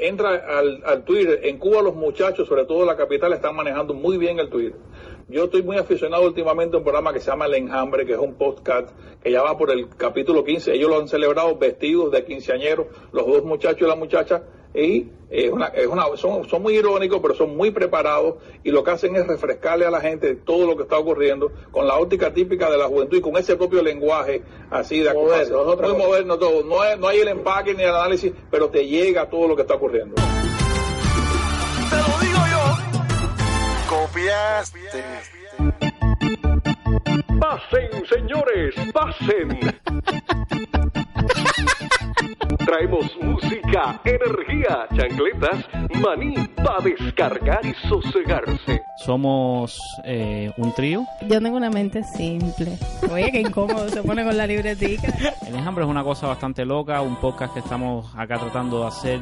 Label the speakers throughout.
Speaker 1: entra al, al Twitter. En Cuba los muchachos, sobre todo la capital, están manejando muy bien el Twitter. Yo estoy muy aficionado últimamente a un programa que se llama El Enjambre, que es un podcast que ya va por el capítulo 15. Ellos lo han celebrado vestidos de quinceañeros, los dos muchachos y la muchacha, y es una, es una, son, son muy irónicos, pero son muy preparados y lo que hacen es refrescarle a la gente todo lo que está ocurriendo con la óptica típica de la juventud y con ese propio lenguaje así de moderno, muy moderno todo. No, no hay el empaque ni el análisis, pero te llega todo lo que está ocurriendo.
Speaker 2: Te lo digo yo. Copiaste.
Speaker 3: Pasen, señores, pasen. Traemos música, energía, chancletas, maní para descargar y sosegarse.
Speaker 4: Somos eh, un trío.
Speaker 5: Yo tengo una mente simple. Oye, qué incómodo se pone con la libretica.
Speaker 4: El enjambre es una cosa bastante loca, un podcast que estamos acá tratando de hacer.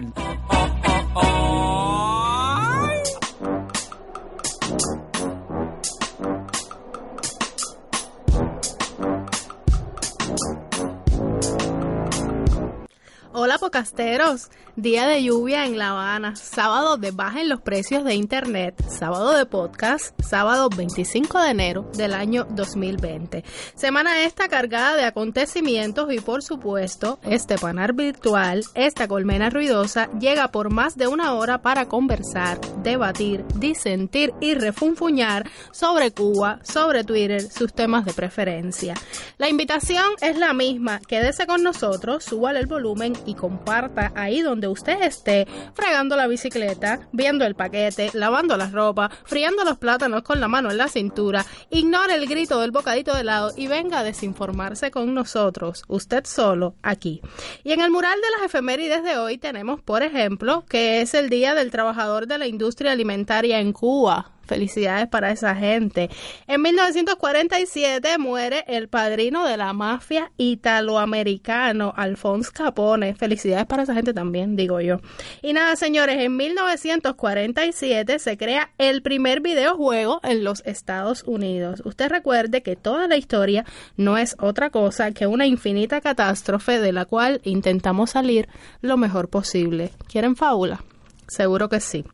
Speaker 5: Hola pocasteros, día de lluvia en La Habana, sábado de baja en los precios de internet, sábado de podcast, sábado 25 de enero del año 2020. Semana esta cargada de acontecimientos y por supuesto, este panar virtual, esta colmena ruidosa, llega por más de una hora para conversar, debatir, disentir y refunfuñar sobre Cuba, sobre Twitter, sus temas de preferencia. La invitación es la misma, quédese con nosotros, súbale el volumen y comparta ahí donde usted esté, fregando la bicicleta, viendo el paquete, lavando la ropa, friando los plátanos con la mano en la cintura. Ignore el grito del bocadito de lado y venga a desinformarse con nosotros, usted solo, aquí. Y en el mural de las efemérides de hoy tenemos, por ejemplo, que es el Día del Trabajador de la Industria Alimentaria en Cuba. Felicidades para esa gente. En 1947 muere el padrino de la mafia italoamericano, Alphonse Capone. Felicidades para esa gente también, digo yo. Y nada, señores, en 1947 se crea el primer videojuego en los Estados Unidos. Usted recuerde que toda la historia no es otra cosa que una infinita catástrofe de la cual intentamos salir lo mejor posible. ¿Quieren fábula? Seguro que sí.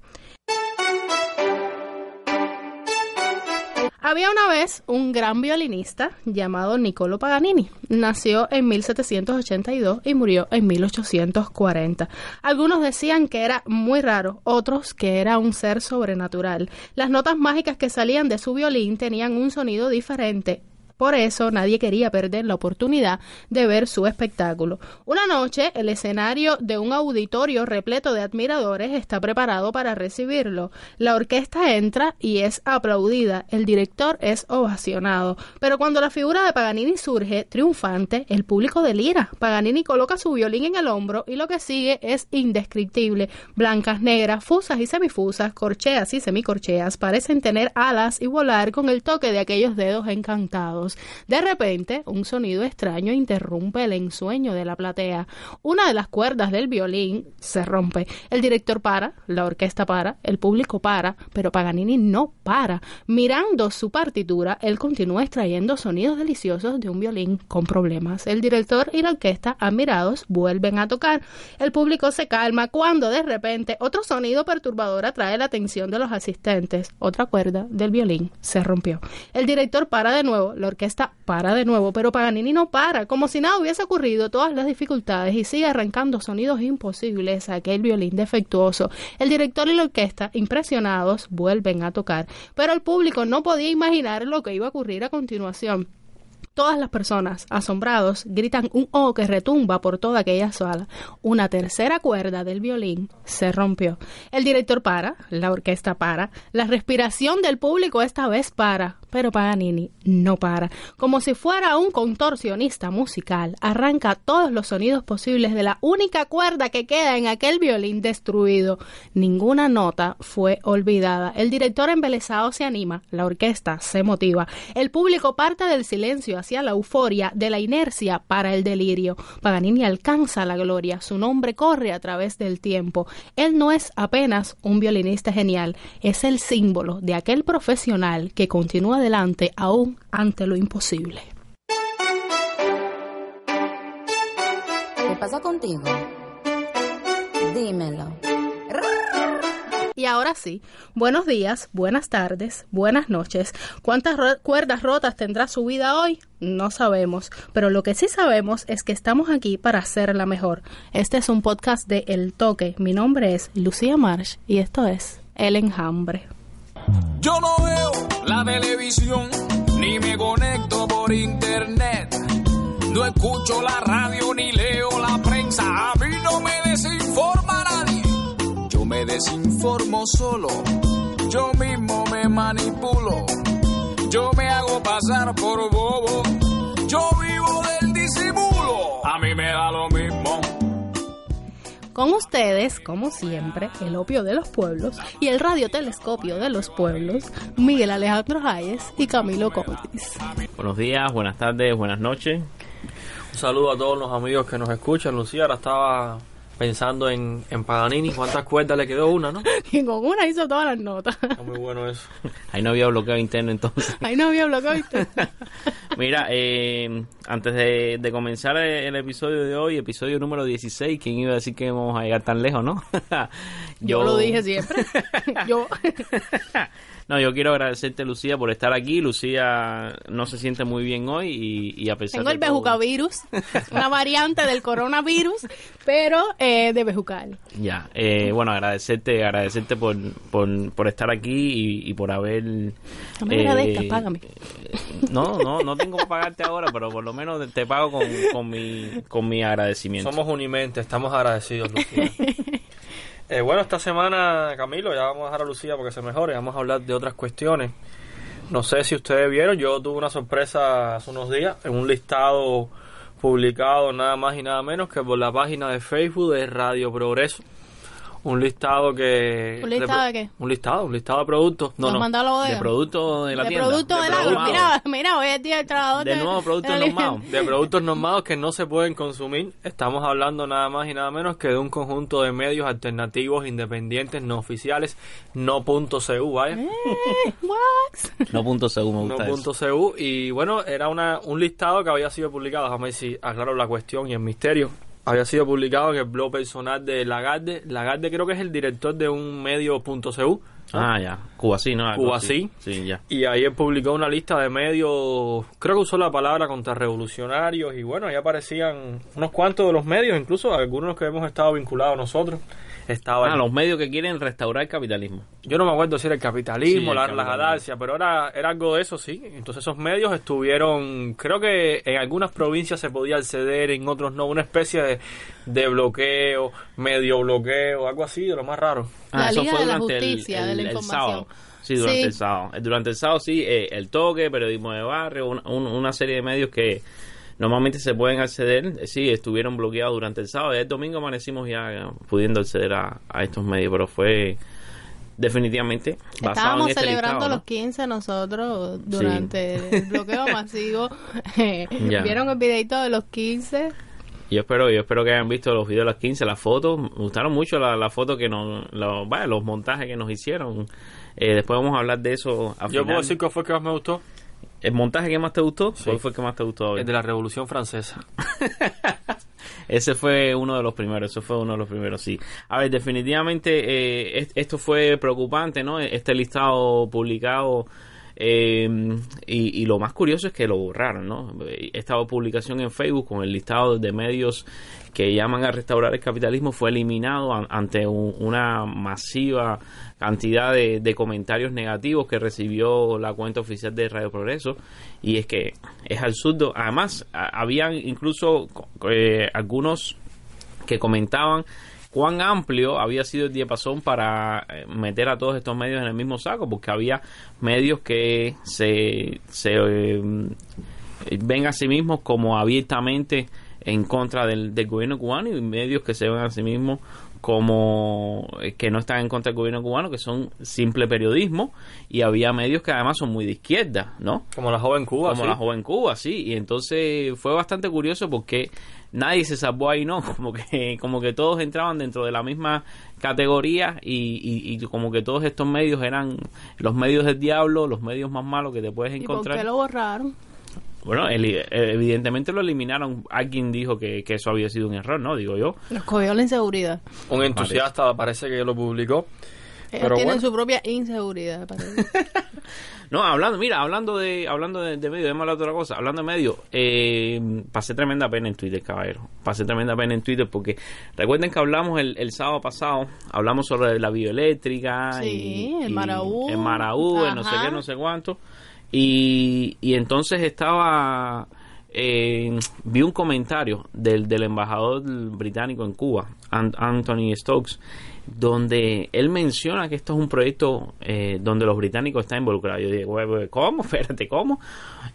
Speaker 5: Había una vez un gran violinista llamado Niccolo Paganini. Nació en 1782 y murió en 1840. Algunos decían que era muy raro, otros que era un ser sobrenatural. Las notas mágicas que salían de su violín tenían un sonido diferente, por eso nadie quería perder la oportunidad de ver su espectáculo. Una noche, el escenario de un auditorio repleto de admiradores está preparado para recibirlo. La orquesta entra y es aplaudida. El director es ovacionado. Pero cuando la figura de Paganini surge, triunfante, el público delira. Paganini coloca su violín en el hombro y lo que sigue es indescriptible. Blancas, negras, fusas y semifusas, corcheas y semicorcheas parecen tener alas y volar con el toque de aquellos dedos encantados. De repente, un sonido extraño interrumpe el ensueño de la platea. Una de las cuerdas del violín se rompe. El director para, la orquesta para, el público para, pero Paganini no para. Mirando su partitura, él continúa extrayendo sonidos deliciosos de un violín con problemas. El director y la orquesta, admirados, vuelven a tocar. El público se calma cuando de repente otro sonido perturbador atrae la atención de los asistentes. Otra cuerda del violín se rompió. El director para de nuevo, la orquesta para de nuevo, pero Paganini no para, como si nada hubiese ocurrido, todas las dificultades y sigue arrancando sonidos imposibles a aquel violín defectuoso. El director y la orquesta, impresionados, vuelven a tocar, pero el público no podía imaginar lo que iba a ocurrir a continuación. Todas las personas, asombrados, gritan un oh que retumba por toda aquella sala. Una tercera cuerda del violín se rompió. El director para, la orquesta para, la respiración del público esta vez para, pero Paganini no para. Como si fuera un contorsionista musical, arranca todos los sonidos posibles de la única cuerda que queda en aquel violín destruido. Ninguna nota fue olvidada. El director embelesado se anima, la orquesta se motiva. El público parte del silencio hacia la euforia, de la inercia para el delirio. Paganini alcanza la gloria, su nombre corre a través del tiempo. Él no es apenas un violinista genial, es el símbolo de aquel profesional que continúa adelante aún ante lo imposible.
Speaker 6: ¿Qué pasa contigo? Dímelo.
Speaker 5: Y ahora sí, buenos días, buenas tardes, buenas noches. ¿Cuántas cuerdas rotas tendrá su vida hoy? No sabemos, pero lo que sí sabemos es que estamos aquí para hacerla mejor. Este es un podcast de El Toque. Mi nombre es Lucía Marsh y esto es El Enjambre.
Speaker 6: Yo no veo la televisión ni me conecto por internet. No escucho la radio ni leo la prensa. A mí no me desinforma nadie. Yo me desinformo solo. Yo mismo me manipulo. Yo me hago pasar por bobo. Yo vivo del disimulo. A mí me da lo mismo.
Speaker 5: Con ustedes, como siempre, el opio de los pueblos y el radiotelescopio de los pueblos, Miguel Alejandro Hayes y Camilo Cotis.
Speaker 4: Buenos días, buenas tardes, buenas noches.
Speaker 7: Un saludo a todos los amigos que nos escuchan. Lucía ahora estaba pensando en, en Paganini. ¿Cuántas cuerdas le quedó? Una, ¿no?
Speaker 5: Y con una hizo todas las notas.
Speaker 7: Está muy bueno eso.
Speaker 4: Ahí no había bloqueo interno entonces.
Speaker 5: Ahí no había bloqueo. ¿viste?
Speaker 4: Mira, eh, antes de, de comenzar el, el episodio de hoy, episodio número 16, ¿quién iba a decir que íbamos a llegar tan lejos, no?
Speaker 5: Yo lo dije siempre. Yo.
Speaker 4: No, yo quiero agradecerte, Lucía, por estar aquí. Lucía no se siente muy bien hoy y, y a pesar
Speaker 5: Tengo el
Speaker 4: de todo-
Speaker 5: bejucavirus, una variante del coronavirus, pero eh, de bejucal.
Speaker 4: Ya, eh, bueno, agradecerte, agradecerte por, por, por estar aquí y, y por haber...
Speaker 5: No me agradezcas, págame.
Speaker 4: No, no, no tengo que pagarte ahora, pero por lo menos te pago con, con, mi, con mi agradecimiento.
Speaker 7: Somos unimente, estamos agradecidos, Lucía. Eh, bueno, esta semana, Camilo, ya vamos a dejar a Lucía porque se mejore. Vamos a hablar de otras cuestiones. No sé si ustedes vieron, yo tuve una sorpresa hace unos días en un listado publicado nada más y nada menos que por la página de Facebook de Radio Progreso. Un listado que...
Speaker 5: ¿Un listado de qué?
Speaker 7: Un listado, un listado de productos.
Speaker 5: Nos mandó a la bodega.
Speaker 4: De productos de la
Speaker 5: de
Speaker 4: tienda.
Speaker 5: producto del agro.
Speaker 4: productos.
Speaker 5: Mira, mira, hoy es día del trabajador.
Speaker 4: De nuevo, productos
Speaker 5: de
Speaker 4: normados.
Speaker 7: de productos normados que no se pueden consumir. Estamos hablando nada más y nada menos que de un conjunto de medios alternativos, independientes, no oficiales, no punto .cu, vaya.
Speaker 5: What?
Speaker 4: No punto según me
Speaker 7: No
Speaker 4: gusta
Speaker 7: punto. .cu y bueno, era una, un listado que había sido publicado, déjame ver si aclaro la cuestión y el misterio. Había sido publicado en el blog personal de Lagarde. Lagarde creo que es el director de un medio
Speaker 4: Ah, ya. Cuba sí, ¿no? Algo
Speaker 7: Cuba
Speaker 4: así.
Speaker 7: sí.
Speaker 4: Sí, ya.
Speaker 7: Y ahí él publicó una lista de medios, creo que usó la palabra contrarrevolucionarios y bueno, ahí aparecían unos cuantos de los medios, incluso algunos que hemos estado vinculados nosotros. Estaban,
Speaker 4: Ah, los medios que quieren restaurar el capitalismo.
Speaker 7: Yo no me acuerdo si era el capitalismo,
Speaker 4: Sí, el
Speaker 7: la, galaxia, pero era, era algo de eso, sí. Entonces esos medios estuvieron, creo que en algunas provincias se podía acceder, en otros no, una especie de, de bloqueo, medio bloqueo, algo así, de lo más raro.
Speaker 5: La
Speaker 4: Ah, eso fue
Speaker 5: de la
Speaker 4: durante el-
Speaker 5: Justicia,
Speaker 4: el,
Speaker 5: de la
Speaker 4: el
Speaker 5: información.
Speaker 4: Sí, durante
Speaker 5: Sí.
Speaker 4: el sábado. Eh, Durante el sábado sí, eh, el toque, periodismo de barrio, un- un- una serie de medios que normalmente se pueden acceder, eh, sí, estuvieron bloqueados durante el sábado. El domingo amanecimos ya eh, pudiendo acceder a, a estos medios, pero fue definitivamente
Speaker 5: Estábamos
Speaker 4: este
Speaker 5: celebrando
Speaker 4: listado, ¿no?
Speaker 5: los 15 nosotros durante el bloqueo masivo. ¿Vieron el videito de los 15?
Speaker 4: Yo espero, yo espero que hayan visto los videos de las 15, las fotos. Me gustaron mucho las la fotos que nos, lo- vaya, los montajes que nos hicieron. Eh, después vamos a hablar de eso. al
Speaker 7: Yo
Speaker 4: final.
Speaker 7: puedo decir que fue el que más me gustó,
Speaker 4: ¿El montaje que más te gustó?
Speaker 7: Sí.
Speaker 4: ¿Cuál fue el que más te gustó? hoy?
Speaker 7: el de la Revolución Francesa.
Speaker 4: Ese fue uno de los primeros, ese fue uno de los primeros, sí. A ver, definitivamente eh, es- esto fue preocupante, ¿no? Este listado publicado eh, y, y lo más curioso es que lo borraron, ¿no? Esta publicación en Facebook con el listado de medios que llaman a restaurar el capitalismo fue eliminado an- ante un- una masiva cantidad de, comentarios negativos que recibió la cuenta oficial de Radio Progreso y es que es absurdo. Además, habían incluso eh, algunos que comentaban cuán amplio había sido el diapasón para eh, meter a todos estos medios en el mismo saco, porque había medios que se, se eh, ven a sí mismos como abiertamente en contra del, del gobierno cubano y medios que se ven a sí mismos como eh, que no están en contra del gobierno cubano, que son simple periodismo, y había medios que además son muy de izquierda, ¿no?
Speaker 7: Como la joven Cuba,
Speaker 4: como
Speaker 7: sí.
Speaker 4: la joven Cuba, sí. Y entonces fue bastante curioso porque nadie se salvó ahí, ¿no? Como que, como que todos entraban dentro de la misma categoría y, y, y como que todos estos medios eran los medios del diablo, los medios más malos que te puedes
Speaker 5: ¿Y por
Speaker 4: encontrar.
Speaker 5: qué lo borraron?
Speaker 4: Bueno, el- evidentemente lo eliminaron. Alguien dijo que, que eso había sido un error, ¿no? Digo yo.
Speaker 5: Nos cogió la inseguridad.
Speaker 7: Un entusiasta parece que lo publicó.
Speaker 5: Ellos
Speaker 7: Pero
Speaker 5: tienen
Speaker 7: bueno.
Speaker 5: su propia inseguridad. parece.
Speaker 4: No, hablando, mira, hablando de hablando de, de medio, déjame otra cosa. Hablando de medio, eh, pasé tremenda pena en Twitter, caballero. Pasé tremenda pena en Twitter porque recuerden que hablamos el, el sábado pasado, hablamos sobre la bioeléctrica.
Speaker 5: Sí,
Speaker 4: y,
Speaker 5: el
Speaker 4: y
Speaker 5: Maraú.
Speaker 4: El Maraú, el no sé qué, no sé cuánto. Y, y entonces estaba... eh, vi un comentario del, del embajador británico en Cuba, An- Anthony Stokes, donde él menciona que esto es un proyecto eh, donde los británicos están involucrados. Yo digo, "Güey, güey, ¿cómo? Espérate, ¿cómo?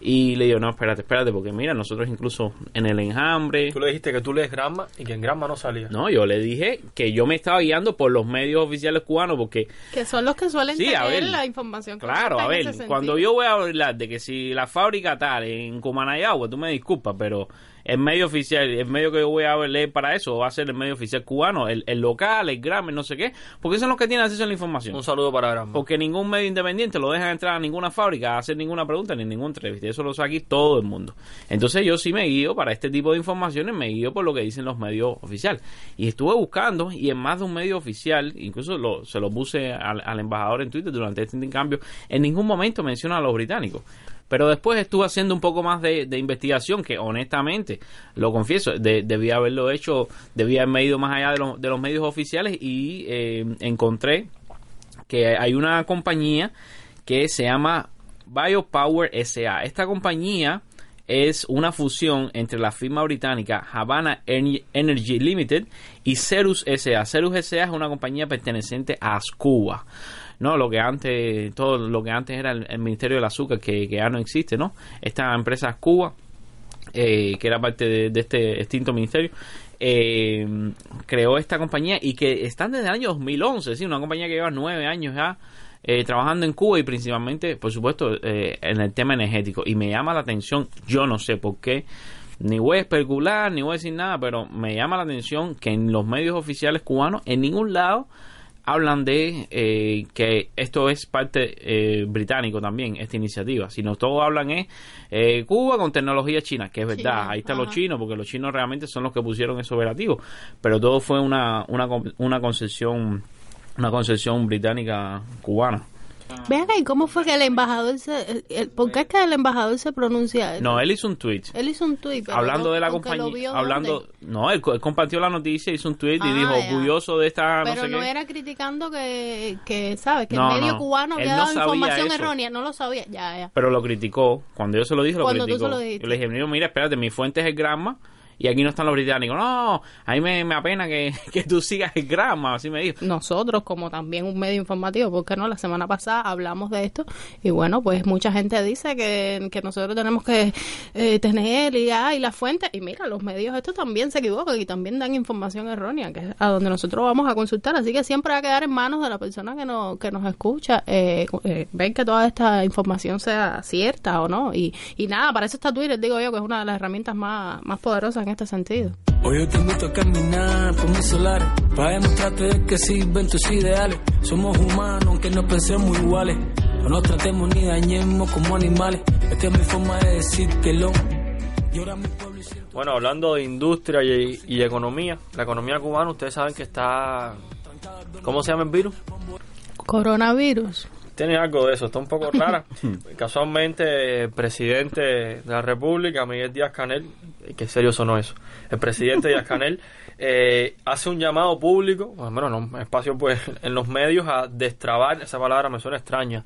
Speaker 4: Y le digo, no, espérate, espérate, porque mira, nosotros incluso en el enjambre...
Speaker 7: Tú le dijiste que tú lees Gramma y que en Gramma no salía.
Speaker 4: No, yo le dije que yo me estaba guiando por los medios oficiales cubanos porque
Speaker 5: que son los que suelen
Speaker 4: Sí, a
Speaker 5: tener
Speaker 4: ver.
Speaker 5: la información.
Speaker 4: Claro, a ver, cuando yo voy a hablar de que si la fábrica tal en Cumanayagua, tú me disculpas, pero el medio oficial, el medio que yo voy a leer para eso va a ser el medio oficial cubano, el, el local, el Grammy, no sé qué, porque son los que tienen acceso a la información.
Speaker 7: Un saludo para Gramma.
Speaker 4: Porque ningún medio independiente lo dejan entrar a ninguna fábrica a hacer ninguna pregunta ni ninguna entrevista. Eso lo sabe aquí todo el mundo. Entonces yo sí me guío para este tipo de informaciones, me guío por lo que dicen los medios oficiales. Y estuve buscando y en más de un medio oficial, incluso lo- se lo puse al, al embajador en Twitter durante este intercambio, en ningún momento menciona a los británicos. Pero después estuve haciendo un poco más de, investigación, que honestamente, lo confieso, de- debía haberlo hecho, debía haberme ido más allá de, los- medios oficiales y eh, encontré que hay una compañía que se llama Biopower SA. Esta compañía es una fusión entre la firma británica Havana En- Energy Limited y Cerus SA. Cerus SA es una compañía perteneciente a Ascuba. No, lo que antes, todo lo que antes era el, Ministerio del Azúcar, que, ya no existe, ¿no? Esta empresa Ascuba eh, que era parte de, de este extinto ministerio, eh, creó esta compañía y que están desde el año 2011, ¿sí? una compañía que lleva nueve años ya eh, trabajando en Cuba y principalmente, por supuesto, eh, en el tema energético. Y me llama la atención, yo no sé por qué, ni voy a especular, ni voy a decir nada, pero me llama la atención que en los medios oficiales cubanos, en ningún lado, hablan de eh, que esto es parte eh, británico también, esta iniciativa. Sino todos hablan es eh, Cuba con tecnología china, que es verdad,
Speaker 5: China,
Speaker 4: ahí están
Speaker 5: ajá.
Speaker 4: los chinos, porque los chinos realmente son los que pusieron eso operativo. Pero todo fue una, una, una concepción una concepción británica cubana.
Speaker 5: Acá, ¿y cómo fue que el embajador se... el- ¿Por qué es que el embajador se pronuncia?
Speaker 4: No, él hizo un tweet.
Speaker 5: Él hizo un pero
Speaker 4: hablando
Speaker 5: no-
Speaker 4: de la compañía,
Speaker 5: vio
Speaker 4: hablando,
Speaker 5: ¿dónde?
Speaker 4: no, él, él compartió la noticia, hizo un tweet y
Speaker 5: Ah,
Speaker 4: dijo
Speaker 5: ya.
Speaker 4: orgulloso de esta, no
Speaker 5: Pero
Speaker 4: sé
Speaker 5: no
Speaker 4: qué.
Speaker 5: era criticando que, que ¿sabes? Que
Speaker 4: No,
Speaker 5: el medio
Speaker 4: no.
Speaker 5: cubano había dado información
Speaker 4: eso.
Speaker 5: errónea. No lo sabía. Ya, ya.
Speaker 4: pero lo criticó. Cuando yo se lo dije, lo
Speaker 5: Cuando tú se lo dijiste.
Speaker 4: Yo le dije, "Mira, espérate, mi fuente es el Gramma y aquí no están los británicos. No, a mí me, me apena que, que tú sigas el Gramma, así me dijo.
Speaker 5: nosotros como también un medio informativo, porque no, la semana pasada hablamos de esto y bueno, pues mucha gente dice que, que nosotros tenemos que eh, tener y, y la fuente y mira, los medios estos también se equivocan y también dan información errónea, que es a donde nosotros vamos a consultar, así que siempre va a quedar en manos de la persona que nos, que nos escucha, eh, eh, ver que toda esta información sea cierta o no y, y nada, para eso está Twitter, digo yo, que es una de las herramientas más, más poderosas en este sentido.
Speaker 8: Hoy yo te invito a caminar por mis solares para demostrarte de que sirven tus ideales. Somos humanos aunque no pensemos iguales. No nos tratemos ni dañemos como animales. Esta es mi forma de decírtelo. Y ahora mi pueblo y siento
Speaker 7: Bueno, hablando de industria y, y economía, la economía cubana, ustedes saben que está... ¿Cómo se llama el virus?
Speaker 5: Coronavirus.
Speaker 7: Tiene algo de eso, está un poco rara. Casualmente, el presidente de la República, Miguel Díaz Canel, eh, qué serio sonó eso, el presidente Díaz Canel eh, hace un llamado público, o al menos en un espacio pues, en los medios, a destrabar, esa palabra me suena extraña,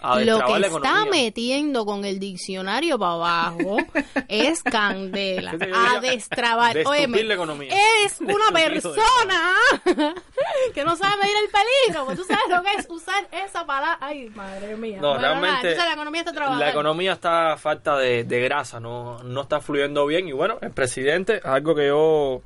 Speaker 7: a
Speaker 5: Lo que está metiendo con el diccionario para abajo es candela.
Speaker 7: ¿Qué te
Speaker 5: A destrabar.
Speaker 7: La economía.
Speaker 5: es una persona que no sabe medir el peligro. Pues tú sabes lo que es usar esa palabra. Ay, madre mía.
Speaker 7: No,
Speaker 5: Bueno,
Speaker 7: realmente
Speaker 5: la economía está trabajando.
Speaker 7: la economía está a falta de, de grasa, no, no está fluyendo bien y bueno, el presidente, algo que yo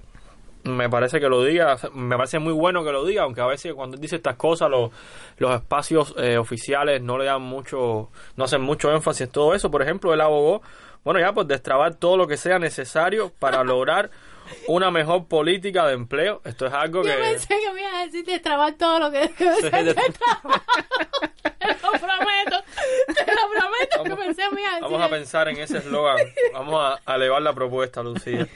Speaker 7: me parece que lo diga, me parece muy bueno que lo diga, aunque a veces cuando él dice estas cosas los, los espacios eh, oficiales no le dan mucho, no hacen mucho énfasis en todo eso, por ejemplo, él abogó, bueno ya pues destrabar todo lo que sea necesario para lograr una mejor política de empleo, esto es algo
Speaker 5: Yo
Speaker 7: que...
Speaker 5: pensé que me iba a decir destrabar todo lo que... te
Speaker 7: de-
Speaker 5: lo prometo. Te lo prometo que
Speaker 7: Vamos-
Speaker 5: pensé me a decir
Speaker 7: Vamos a pensar en ese eslogan. Vamos a, a elevar la propuesta, Lucía.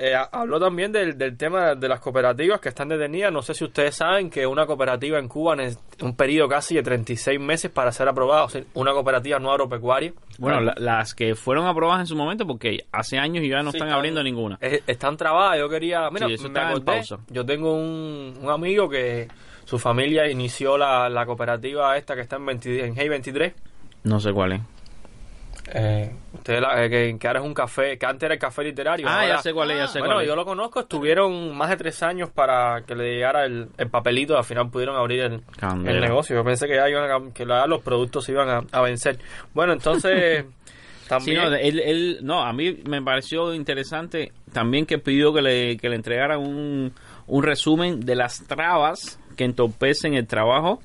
Speaker 7: Eh, ha- habló también del, del tema de las cooperativas que están detenidas. No sé si ustedes saben que una cooperativa en Cuba necesita un periodo casi de 36 meses para ser aprobada. O sea, una cooperativa no agropecuaria.
Speaker 4: Bueno, la- las que fueron aprobadas en su momento, porque hace años y ya no
Speaker 7: Sí,
Speaker 4: están
Speaker 7: están-
Speaker 4: abriendo ninguna.
Speaker 7: Eh, están trabadas. Yo quería. Mira,
Speaker 4: Sí,
Speaker 7: me acordé. Yo tengo un, un amigo que su familia inició la, la cooperativa esta que está en, 20 en Hey 23.
Speaker 4: No sé cuál es.
Speaker 7: Eh, usted la- eh, que, que ahora es un café, que antes era el café literario.
Speaker 4: Ah,
Speaker 7: ahora-
Speaker 4: ya sé cuál es, ya sé
Speaker 7: Bueno,
Speaker 4: cuál es.
Speaker 7: yo lo conozco, estuvieron más de tres años para que le llegara el, el papelito, al final pudieron abrir el, el negocio. Yo pensé que ya iban a, que la- los productos se iban a, a vencer. Bueno, entonces
Speaker 4: Sí,
Speaker 7: también
Speaker 4: no, él, él- no, a mí me pareció interesante también que pidió que le, que le entregaran un, un resumen de las trabas que entorpecen el trabajo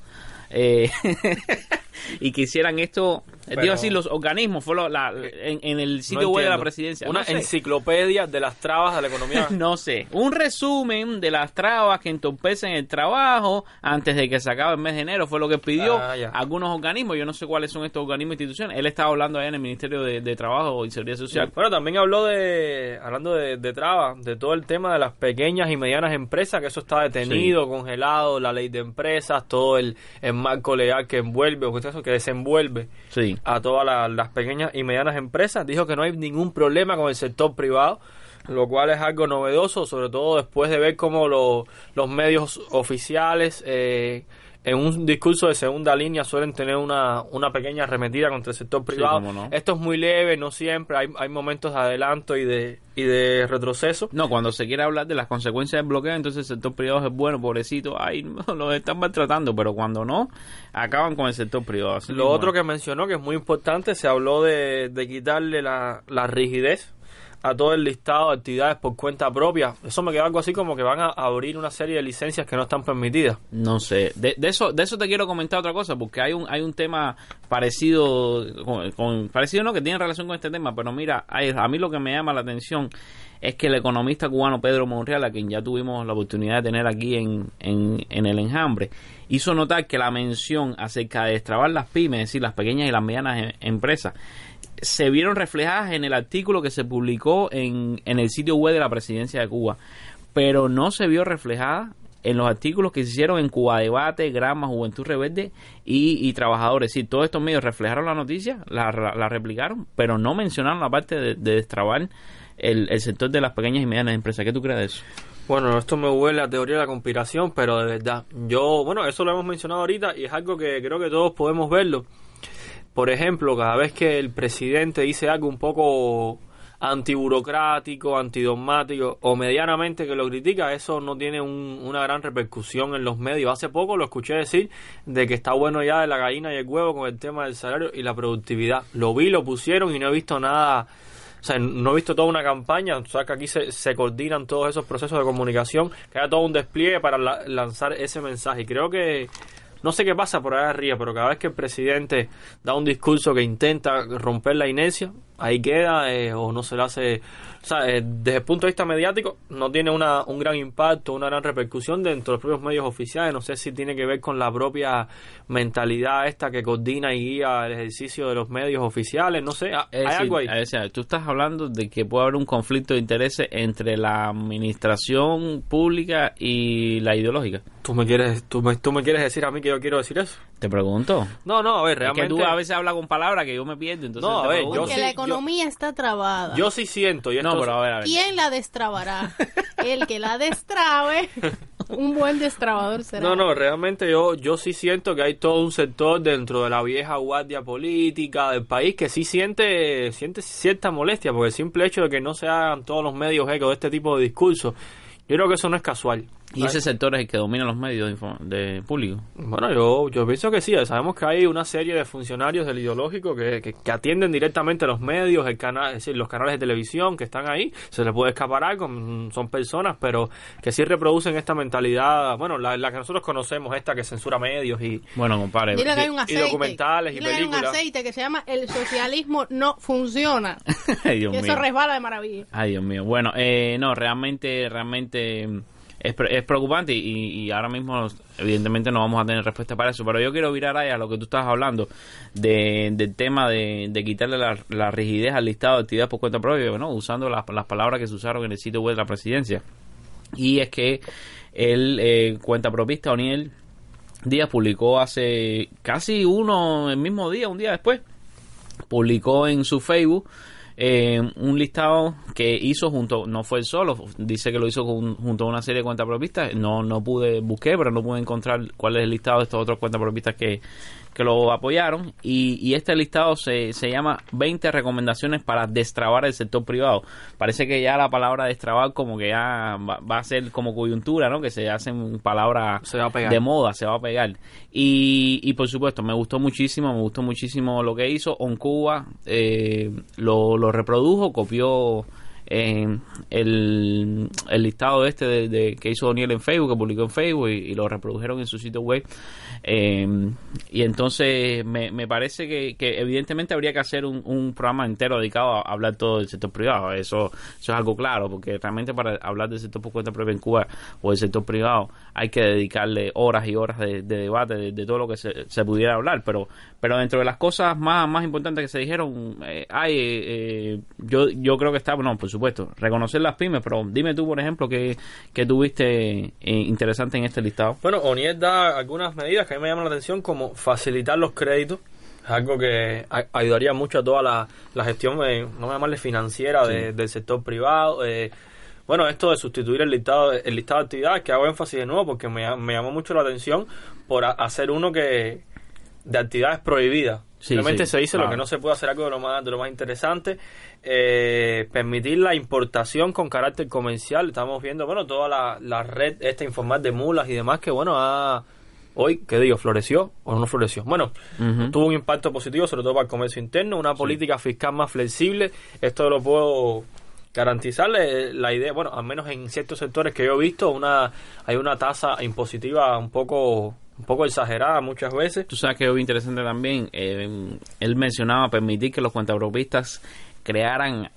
Speaker 4: eh, y que hicieran esto,
Speaker 7: Pero-
Speaker 4: digo así, los organismos, fue lo- la- en, en el sitio
Speaker 7: no
Speaker 4: web de la presidencia.
Speaker 7: Una
Speaker 4: no sé.
Speaker 7: enciclopedia de las trabas de la economía.
Speaker 4: No sé, un resumen de las trabas que entorpecen el trabajo antes de que se acabe el mes de enero fue lo que pidió
Speaker 7: Ah,
Speaker 4: algunos organismos. Yo no sé cuáles son estos organismos e instituciones. Él estaba hablando allá en el Ministerio de, de Trabajo y Seguridad Social.
Speaker 7: Bueno, también habló de, hablando de, de trabas, de todo el tema de las pequeñas y medianas empresas, que eso está detenido, congelado, la ley de empresas, todo el, el marco legal que envuelve, que desenvuelve
Speaker 4: Sí.
Speaker 7: a todas la- las pequeñas y medianas empresas. Dijo que no hay ningún problema con el sector privado, lo cual es algo novedoso, sobre todo después de ver cómo lo- los medios oficiales eh, en un discurso de segunda línea suelen tener una, una pequeña arremetida contra el sector privado.
Speaker 4: no.
Speaker 7: Esto es muy leve, no siempre, hay, hay momentos de adelanto y de, y de retroceso.
Speaker 4: No, cuando se quiere hablar de las consecuencias del bloqueo, entonces el sector privado es bueno, pobrecito, ay, no, los están maltratando, pero cuando no, acaban con el sector privado. Así
Speaker 7: Lo otro que mencionó, que es muy importante, se habló de, de quitarle la, la rigidez a todo el listado de actividades por cuenta propia. Eso me queda algo así como que van a abrir una serie de licencias que no están permitidas.
Speaker 4: No sé, de, de eso de eso te quiero comentar otra cosa, porque hay un hay un tema parecido, con, parecido no, que tiene relación con este tema, pero mira, hay- a mí lo que me llama la atención es que el economista cubano Pedro Monreal, a quien ya tuvimos la oportunidad de tener aquí en, en, en el enjambre, hizo notar que la mención acerca de destrabar las pymes, es decir, las pequeñas y las medianas em- empresas, se vieron reflejadas en el artículo que se publicó en, en el sitio web de la presidencia de Cuba, pero no se vio reflejada en los artículos que se hicieron en Cuba Debate, Grama, Juventud Rebelde y, y Trabajadores. Sí, todos estos medios reflejaron la noticia, la, la- replicaron, pero no mencionaron la parte de, de destrabar el, el sector de las pequeñas y medianas empresas. ¿Qué tú crees de eso?
Speaker 7: Bueno, esto me huele a teoría de la conspiración, pero de verdad, yo, bueno, eso lo hemos mencionado ahorita y es algo que creo que todos podemos verlo. Por ejemplo, cada vez que el presidente dice algo un poco antiburocrático, antidogmático o medianamente que lo critica, eso no tiene un- una gran repercusión en los medios. Hace poco lo escuché decir de que está bueno ya de la gallina y el huevo con el tema del salario y la productividad. Lo vi, lo pusieron y no he visto nada o sea, no he visto toda una campaña, o sea, que aquí se, se coordinan todos esos procesos de comunicación, que haya todo un despliegue para la- lanzar ese mensaje. Y creo que, no sé qué pasa por allá arriba, pero cada vez que el presidente da un discurso que intenta romper la inercia, ahí queda, eh, o no se le hace... O sea, eh, desde el punto de vista mediático, no tiene una, un gran impacto, una gran repercusión dentro de los propios medios oficiales. No sé si tiene que ver con la propia mentalidad esta que coordina y guía el ejercicio de los medios oficiales. No sé, hay
Speaker 4: Es decir,
Speaker 7: algo ahí.
Speaker 4: es decir, tú estás hablando de que puede haber un conflicto de intereses entre la administración pública y la ideológica.
Speaker 7: ¿Tú me quieres, tú me, tú me quieres decir a mí que yo quiero decir eso?
Speaker 4: Te pregunto.
Speaker 7: No, no, a ver,
Speaker 4: Es
Speaker 7: realmente.
Speaker 4: que tú a veces hablas con palabras que yo me pierdo, entonces
Speaker 7: No, a
Speaker 4: te
Speaker 7: ver,
Speaker 4: pregunto.
Speaker 7: yo
Speaker 5: Porque
Speaker 7: sí,
Speaker 5: la
Speaker 7: yo-
Speaker 5: economía está trabada.
Speaker 7: Yo sí siento, y esto
Speaker 4: No, pero a ver, a ver.
Speaker 5: ¿Quién la destrabará? El que la destrabe, un buen destrabador será.
Speaker 7: No, no, realmente yo, yo sí siento que hay todo un sector dentro de la vieja guardia política del país que sí siente, siente cierta molestia por el simple hecho de que no se hagan todos los medios eco de este tipo de discursos. Yo creo que eso no es casual.
Speaker 4: Y ese sector es el que domina los medios de, info- de público.
Speaker 7: Bueno, yo, yo pienso que sí. Sabemos que hay una serie de funcionarios del ideológico que, que, que atienden directamente a los medios, el canal, es decir, los canales de televisión que están ahí. Se les puede escapar algo, mm, son personas, pero que sí reproducen esta mentalidad, bueno, la, la que nosotros conocemos, esta que censura medios y...
Speaker 4: Bueno, compadre.
Speaker 5: Dile que hay un
Speaker 7: y
Speaker 5: aceite.
Speaker 7: documentales y
Speaker 5: Dile que hay un
Speaker 7: películas.
Speaker 5: aceite que se llama El socialismo no funciona.
Speaker 4: Ay, Dios mío.
Speaker 5: eso resbala de maravilla.
Speaker 4: Ay, Dios mío. Bueno, eh, no, realmente, realmente es, es preocupante y, y ahora mismo evidentemente no vamos a tener respuesta para eso, pero yo quiero virar ahí a lo que tú estabas hablando de, del tema de, de quitarle la, la rigidez al listado de actividades por cuenta propia, ¿no? usando las, las palabras que se usaron en el sitio web de la presidencia. Y es que el eh, cuenta propista O'Neill Díaz publicó hace casi uno, el mismo día, un día después, publicó en su Facebook eh, un listado que hizo junto, no fue él solo, dice que lo hizo junto a una serie de cuentas propistas, no, no pude, busqué, pero no pude encontrar cuál es el listado de estos otros cuentas propistas que, que lo apoyaron y, y este listado se, se llama 20 recomendaciones para destrabar el sector privado. Parece que ya la palabra destrabar como que ya va, va a ser como coyuntura, ¿no? Que se hacen palabras de moda, se va a pegar. Y, y por supuesto, me gustó muchísimo, me gustó muchísimo lo que hizo. On Cuba eh, lo, lo reprodujo, copió eh, el, el listado este de, que hizo Daniel en Facebook, que publicó en Facebook y, lo reprodujeron en su sitio web. Eh, y entonces me, me parece que, evidentemente habría que hacer un, programa entero dedicado a hablar todo del sector privado. Eso, eso es algo claro, porque realmente para hablar del sector por cuenta propia en Cuba o del sector privado hay que dedicarle horas y horas de, de debate de, todo lo que se, se pudiera hablar. Pero, pero dentro de las cosas más, más importantes que se dijeron, eh, hay, eh, yo, yo creo que está, no, por supuesto, reconocer las pymes, pero dime tú, por ejemplo, que, que tuviste eh, interesante en este listado.
Speaker 7: Bueno, Oniel da algunas medidas que a mí me llaman la atención, como facilitar los créditos, es algo que ayudaría mucho a toda la, la gestión, eh, no a llamarle financiera, de- del sector privado. eh, bueno, esto de sustituir el listado, el listado de actividades, que hago énfasis de nuevo porque me, me llamó mucho la atención por a- hacer uno que de actividades prohibidas.
Speaker 4: Sí,
Speaker 7: Simplemente
Speaker 4: sí,
Speaker 7: se dice lo
Speaker 4: claro.
Speaker 7: que no se puede hacer algo de lo más, de lo más interesante. eh, permitir la importación con carácter comercial. Estamos viendo, bueno, toda la, la red esta informal de mulas y demás que, bueno, ha, hoy, ¿qué digo? ¿Floreció o no floreció? Bueno, tuvo un impacto positivo, sobre todo para el comercio interno, una política fiscal más flexible. Esto lo puedo garantizarle la idea, bueno, al menos en ciertos sectores que yo he visto, una hay una tasa impositiva un poco un poco exagerada muchas veces.
Speaker 4: Tú sabes que es interesante también, eh, él mencionaba permitir que los cuentapropistas crearan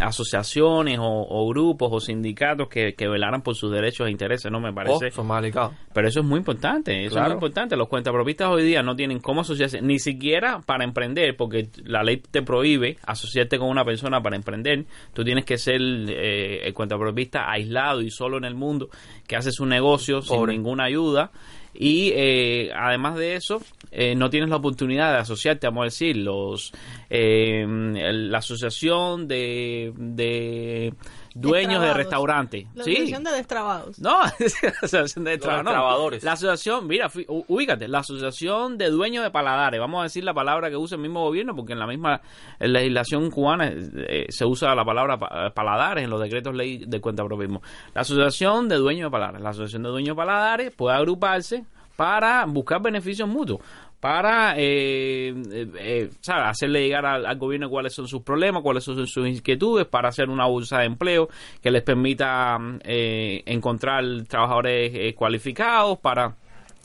Speaker 4: asociaciones o, o grupos o sindicatos que, que velaran por sus derechos e intereses, ¿no? Me parece.
Speaker 7: Oh.
Speaker 4: Pero eso es muy importante, eso es muy importante. Los cuentapropistas hoy día no tienen cómo asociarse, ni siquiera para emprender, porque la ley te prohíbe asociarte con una persona para emprender. Tú tienes que ser eh, el cuentapropista aislado y solo en el mundo, que hace su negocio sin ninguna ayuda. Y eh, además de eso, eh, no tienes la oportunidad de asociarte, vamos a decir, los eh, la asociación de, de dueños de
Speaker 5: Destrabados.
Speaker 4: restaurantes.
Speaker 5: La
Speaker 4: ¿sí?
Speaker 5: asociación de destrabados.
Speaker 4: No, la asociación de
Speaker 7: Los
Speaker 4: destraba- no.
Speaker 7: destrabadores.
Speaker 4: La asociación, mira, ubícate, la asociación de dueños de paladares. Vamos a decir la palabra que usa el mismo gobierno, porque en la misma legislación cubana eh, se usa la palabra pa- paladares en los decretos ley de cuenta propismo. La asociación de dueños de paladares. La asociación de dueños de paladares puede agruparse para buscar beneficios mutuos para eh, eh, eh, hacerle llegar al, al gobierno cuáles son sus problemas, cuáles son sus inquietudes, para hacer una bolsa de empleo que les permita eh, encontrar trabajadores eh, cualificados, para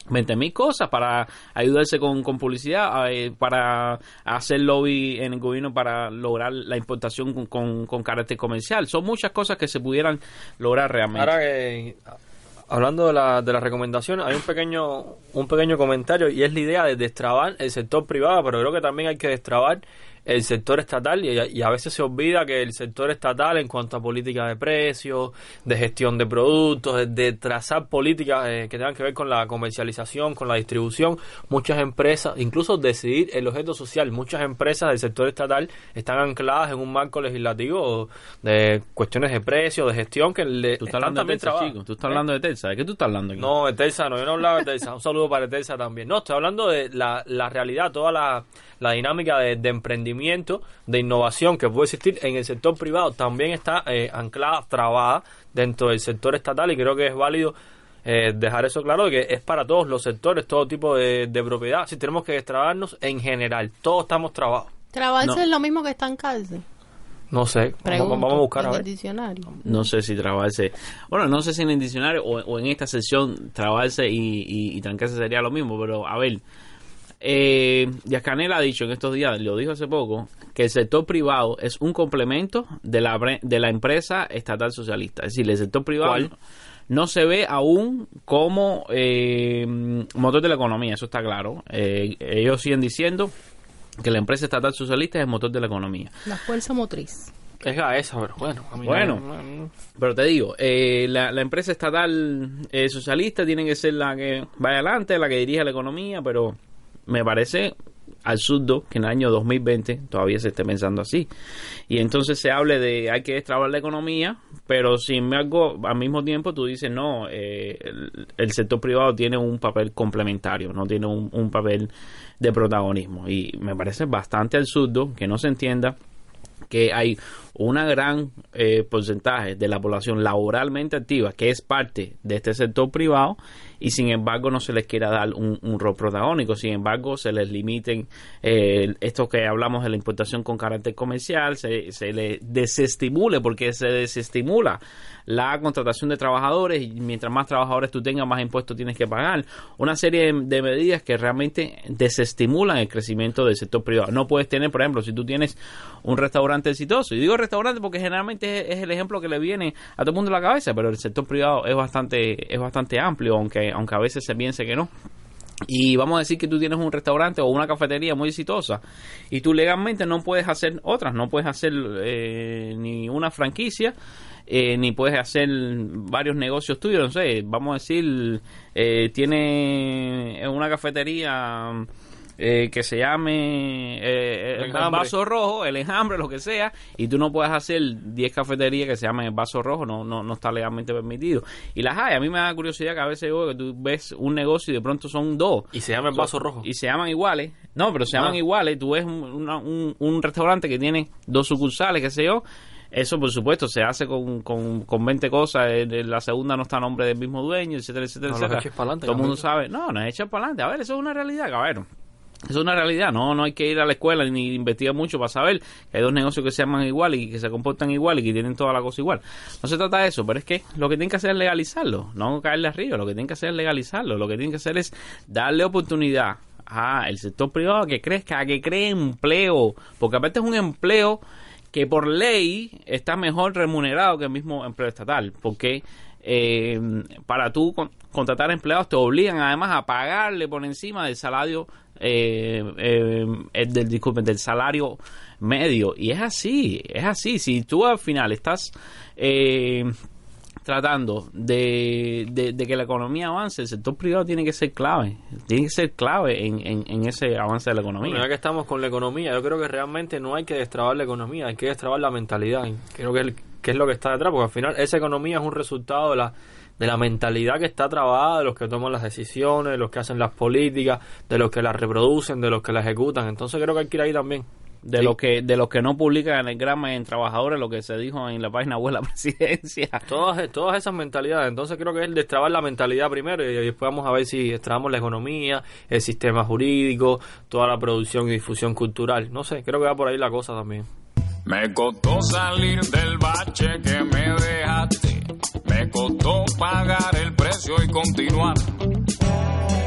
Speaker 4: 20 mil cosas, para ayudarse con, con publicidad, eh, para hacer lobby en el gobierno para lograr la importación con, con, con carácter comercial. Son muchas cosas que se pudieran lograr realmente.
Speaker 7: Ahora que hablando de la, de las recomendaciones, hay un pequeño un pequeño comentario y es la idea de destrabar el sector privado, pero creo que también hay que destrabar el sector estatal y, y a veces se olvida que el sector estatal en cuanto a política de precios, de gestión de productos, de, de trazar políticas eh, que tengan que ver con la comercialización, con la distribución, muchas empresas, incluso decidir el objeto social, muchas empresas del sector estatal están ancladas en un marco legislativo de cuestiones de precios, de gestión que le
Speaker 4: Tú estás
Speaker 7: están
Speaker 4: hablando de Telsa, chico. Tú estás
Speaker 7: ¿Eh?
Speaker 4: hablando de Telsa. ¿De qué tú estás hablando aquí?
Speaker 7: No, de Telsa no, yo no hablaba de Telsa. Un saludo para Telsa también. No, estoy hablando de la, la realidad, toda la, la dinámica de, de emprendimiento, de innovación que puede existir en el sector privado, también está eh, anclada, trabada dentro del sector estatal y creo que es válido eh, dejar eso claro que es para todos los sectores, todo tipo de, de propiedad. Si tenemos que destrabarnos en general, todos estamos trabados.
Speaker 5: Trabarse
Speaker 4: No.
Speaker 5: es lo mismo que estancarse.
Speaker 7: No sé, vamos,
Speaker 5: Pregunto,
Speaker 7: vamos a buscar a ver.
Speaker 5: el diccionario.
Speaker 4: No sé si trabarse. Bueno, no sé si en el diccionario o, o en esta sección trabarse y, y, y trancarse sería lo mismo, pero a ver. Eh, ha dicho en estos días, lo dijo hace poco, que el sector privado es un complemento de la, de la empresa estatal socialista. Es decir, el sector privado.
Speaker 7: ¿Cuál?
Speaker 4: no se ve aún como eh, motor de la economía, eso está claro. Eh, ellos siguen diciendo que la empresa estatal socialista es el motor de la economía.
Speaker 5: La fuerza motriz.
Speaker 7: Es esa, pero bueno. a mí
Speaker 4: Bueno.
Speaker 7: no- no-
Speaker 4: Pero te digo, eh, la, la empresa estatal eh, socialista tiene que ser la que vaya adelante, la que dirija la economía, pero me parece absurdo que en el año 2020 todavía se esté pensando así. Y entonces se hable de hay que destrabar la economía, pero sin embargo, al mismo tiempo tú dices, no, eh, el, sector privado tiene un papel complementario, no tiene un, un papel de protagonismo. Y me parece bastante absurdo que no se entienda que hay una gran eh, porcentaje de la población laboralmente activa que es parte de este sector privado y sin embargo no se les quiera dar un, rol protagónico, sin embargo se les limiten eh, esto que hablamos de la importación con carácter comercial, se, se les desestimule porque se desestimula la contratación de trabajadores y mientras más trabajadores tú tengas más impuestos tienes que pagar, una serie de, medidas que realmente desestimulan el crecimiento del sector privado. No puedes tener, por ejemplo, si tú tienes un restaurante exitoso, y digo restaurante porque generalmente es, es el ejemplo que le viene a todo el mundo a la cabeza, pero el sector privado es bastante es bastante amplio, aunque aunque a veces se piense que no. Y vamos a decir que tú tienes un restaurante o una cafetería muy exitosa y tú legalmente no puedes hacer otras, no puedes hacer eh, ni una franquicia, eh, ni puedes hacer varios negocios tuyos, no sé, vamos a decir, eh, tiene una cafetería eh, que se llame eh, el,
Speaker 7: enjambre.
Speaker 4: vaso rojo, el enjambre, lo que sea, y tú no puedes hacer 10 cafeterías que se llamen el vaso rojo, no, no, no está legalmente permitido. Y las hay, a mí me da curiosidad que a veces que tú ves un negocio y de pronto son dos.
Speaker 7: Y se llama el vaso rojo.
Speaker 4: Y se llaman iguales. No, pero se llaman
Speaker 7: Ah.
Speaker 4: iguales. Tú ves un, una- un, un restaurante que tiene dos sucursales, qué sé yo. Eso, por supuesto, se hace con, con, con 20 cosas. eh, La segunda no está a nombre del mismo dueño, etcétera, etcétera,
Speaker 7: No
Speaker 4: etcétera. Todo el mundo sabe. No, no es echar para adelante. A ver, eso es una realidad, cabrón. Es una realidad, no no hay que ir a la escuela ni investigar mucho para saber que hay dos negocios que se llaman igual y que se comportan igual y que tienen toda la cosa igual. No se trata de eso, pero es que lo que tienen que hacer es legalizarlo, no caerle arriba, lo que tienen que hacer es legalizarlo, lo que tienen que hacer es darle oportunidad al sector privado a que crezca, a que cree empleo, porque aparte es un empleo que por ley está mejor remunerado que el mismo empleo estatal, porque eh, para tú con- contratar empleados te obligan además a pagarle por encima del salario eh, eh, eh, del disculpen del salario medio y es así es así si tú al final estás eh, tratando de, de, que la economía avance, el sector privado tiene que ser clave, tiene que ser clave en, en, ese avance de la economía.
Speaker 7: Bueno, ya que estamos con la economía, yo creo que realmente no hay que destrabar la economía, hay que destrabar la mentalidad. Creo que el- que es lo que está detrás, porque al final esa economía es un resultado de la, de la mentalidad que está trabada, de los que toman las decisiones, de los que hacen las políticas, de los que las reproducen, de los que las ejecutan. Entonces creo que hay que ir ahí también.
Speaker 4: de
Speaker 7: Sí.
Speaker 4: lo que de los que no publican en el grama en trabajadores lo que se dijo en la página web de la presidencia
Speaker 7: Todas, todas esas mentalidades. Entonces creo que es el destrabar la mentalidad primero y después vamos a ver si destrabamos la economía, el sistema jurídico, toda la producción y difusión cultural. No sé, creo que va por ahí la cosa también.
Speaker 6: Me costó salir del bache que me dejaste. Me costó pagar el precio y continuar.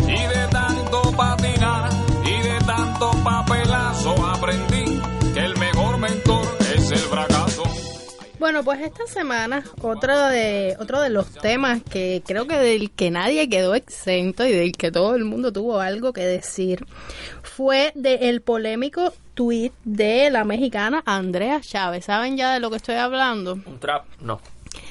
Speaker 6: Y de tanto patinar y de tanto papelazo aprendí que el mejor mentor es el fracaso.
Speaker 5: Bueno, pues esta semana otro de otro de los temas que creo que del que nadie quedó exento y del que todo el mundo tuvo algo que decir fue del polémico tweet de la mexicana Andrea Chávez. ¿Saben ya de lo que estoy hablando?
Speaker 7: Un trap, no.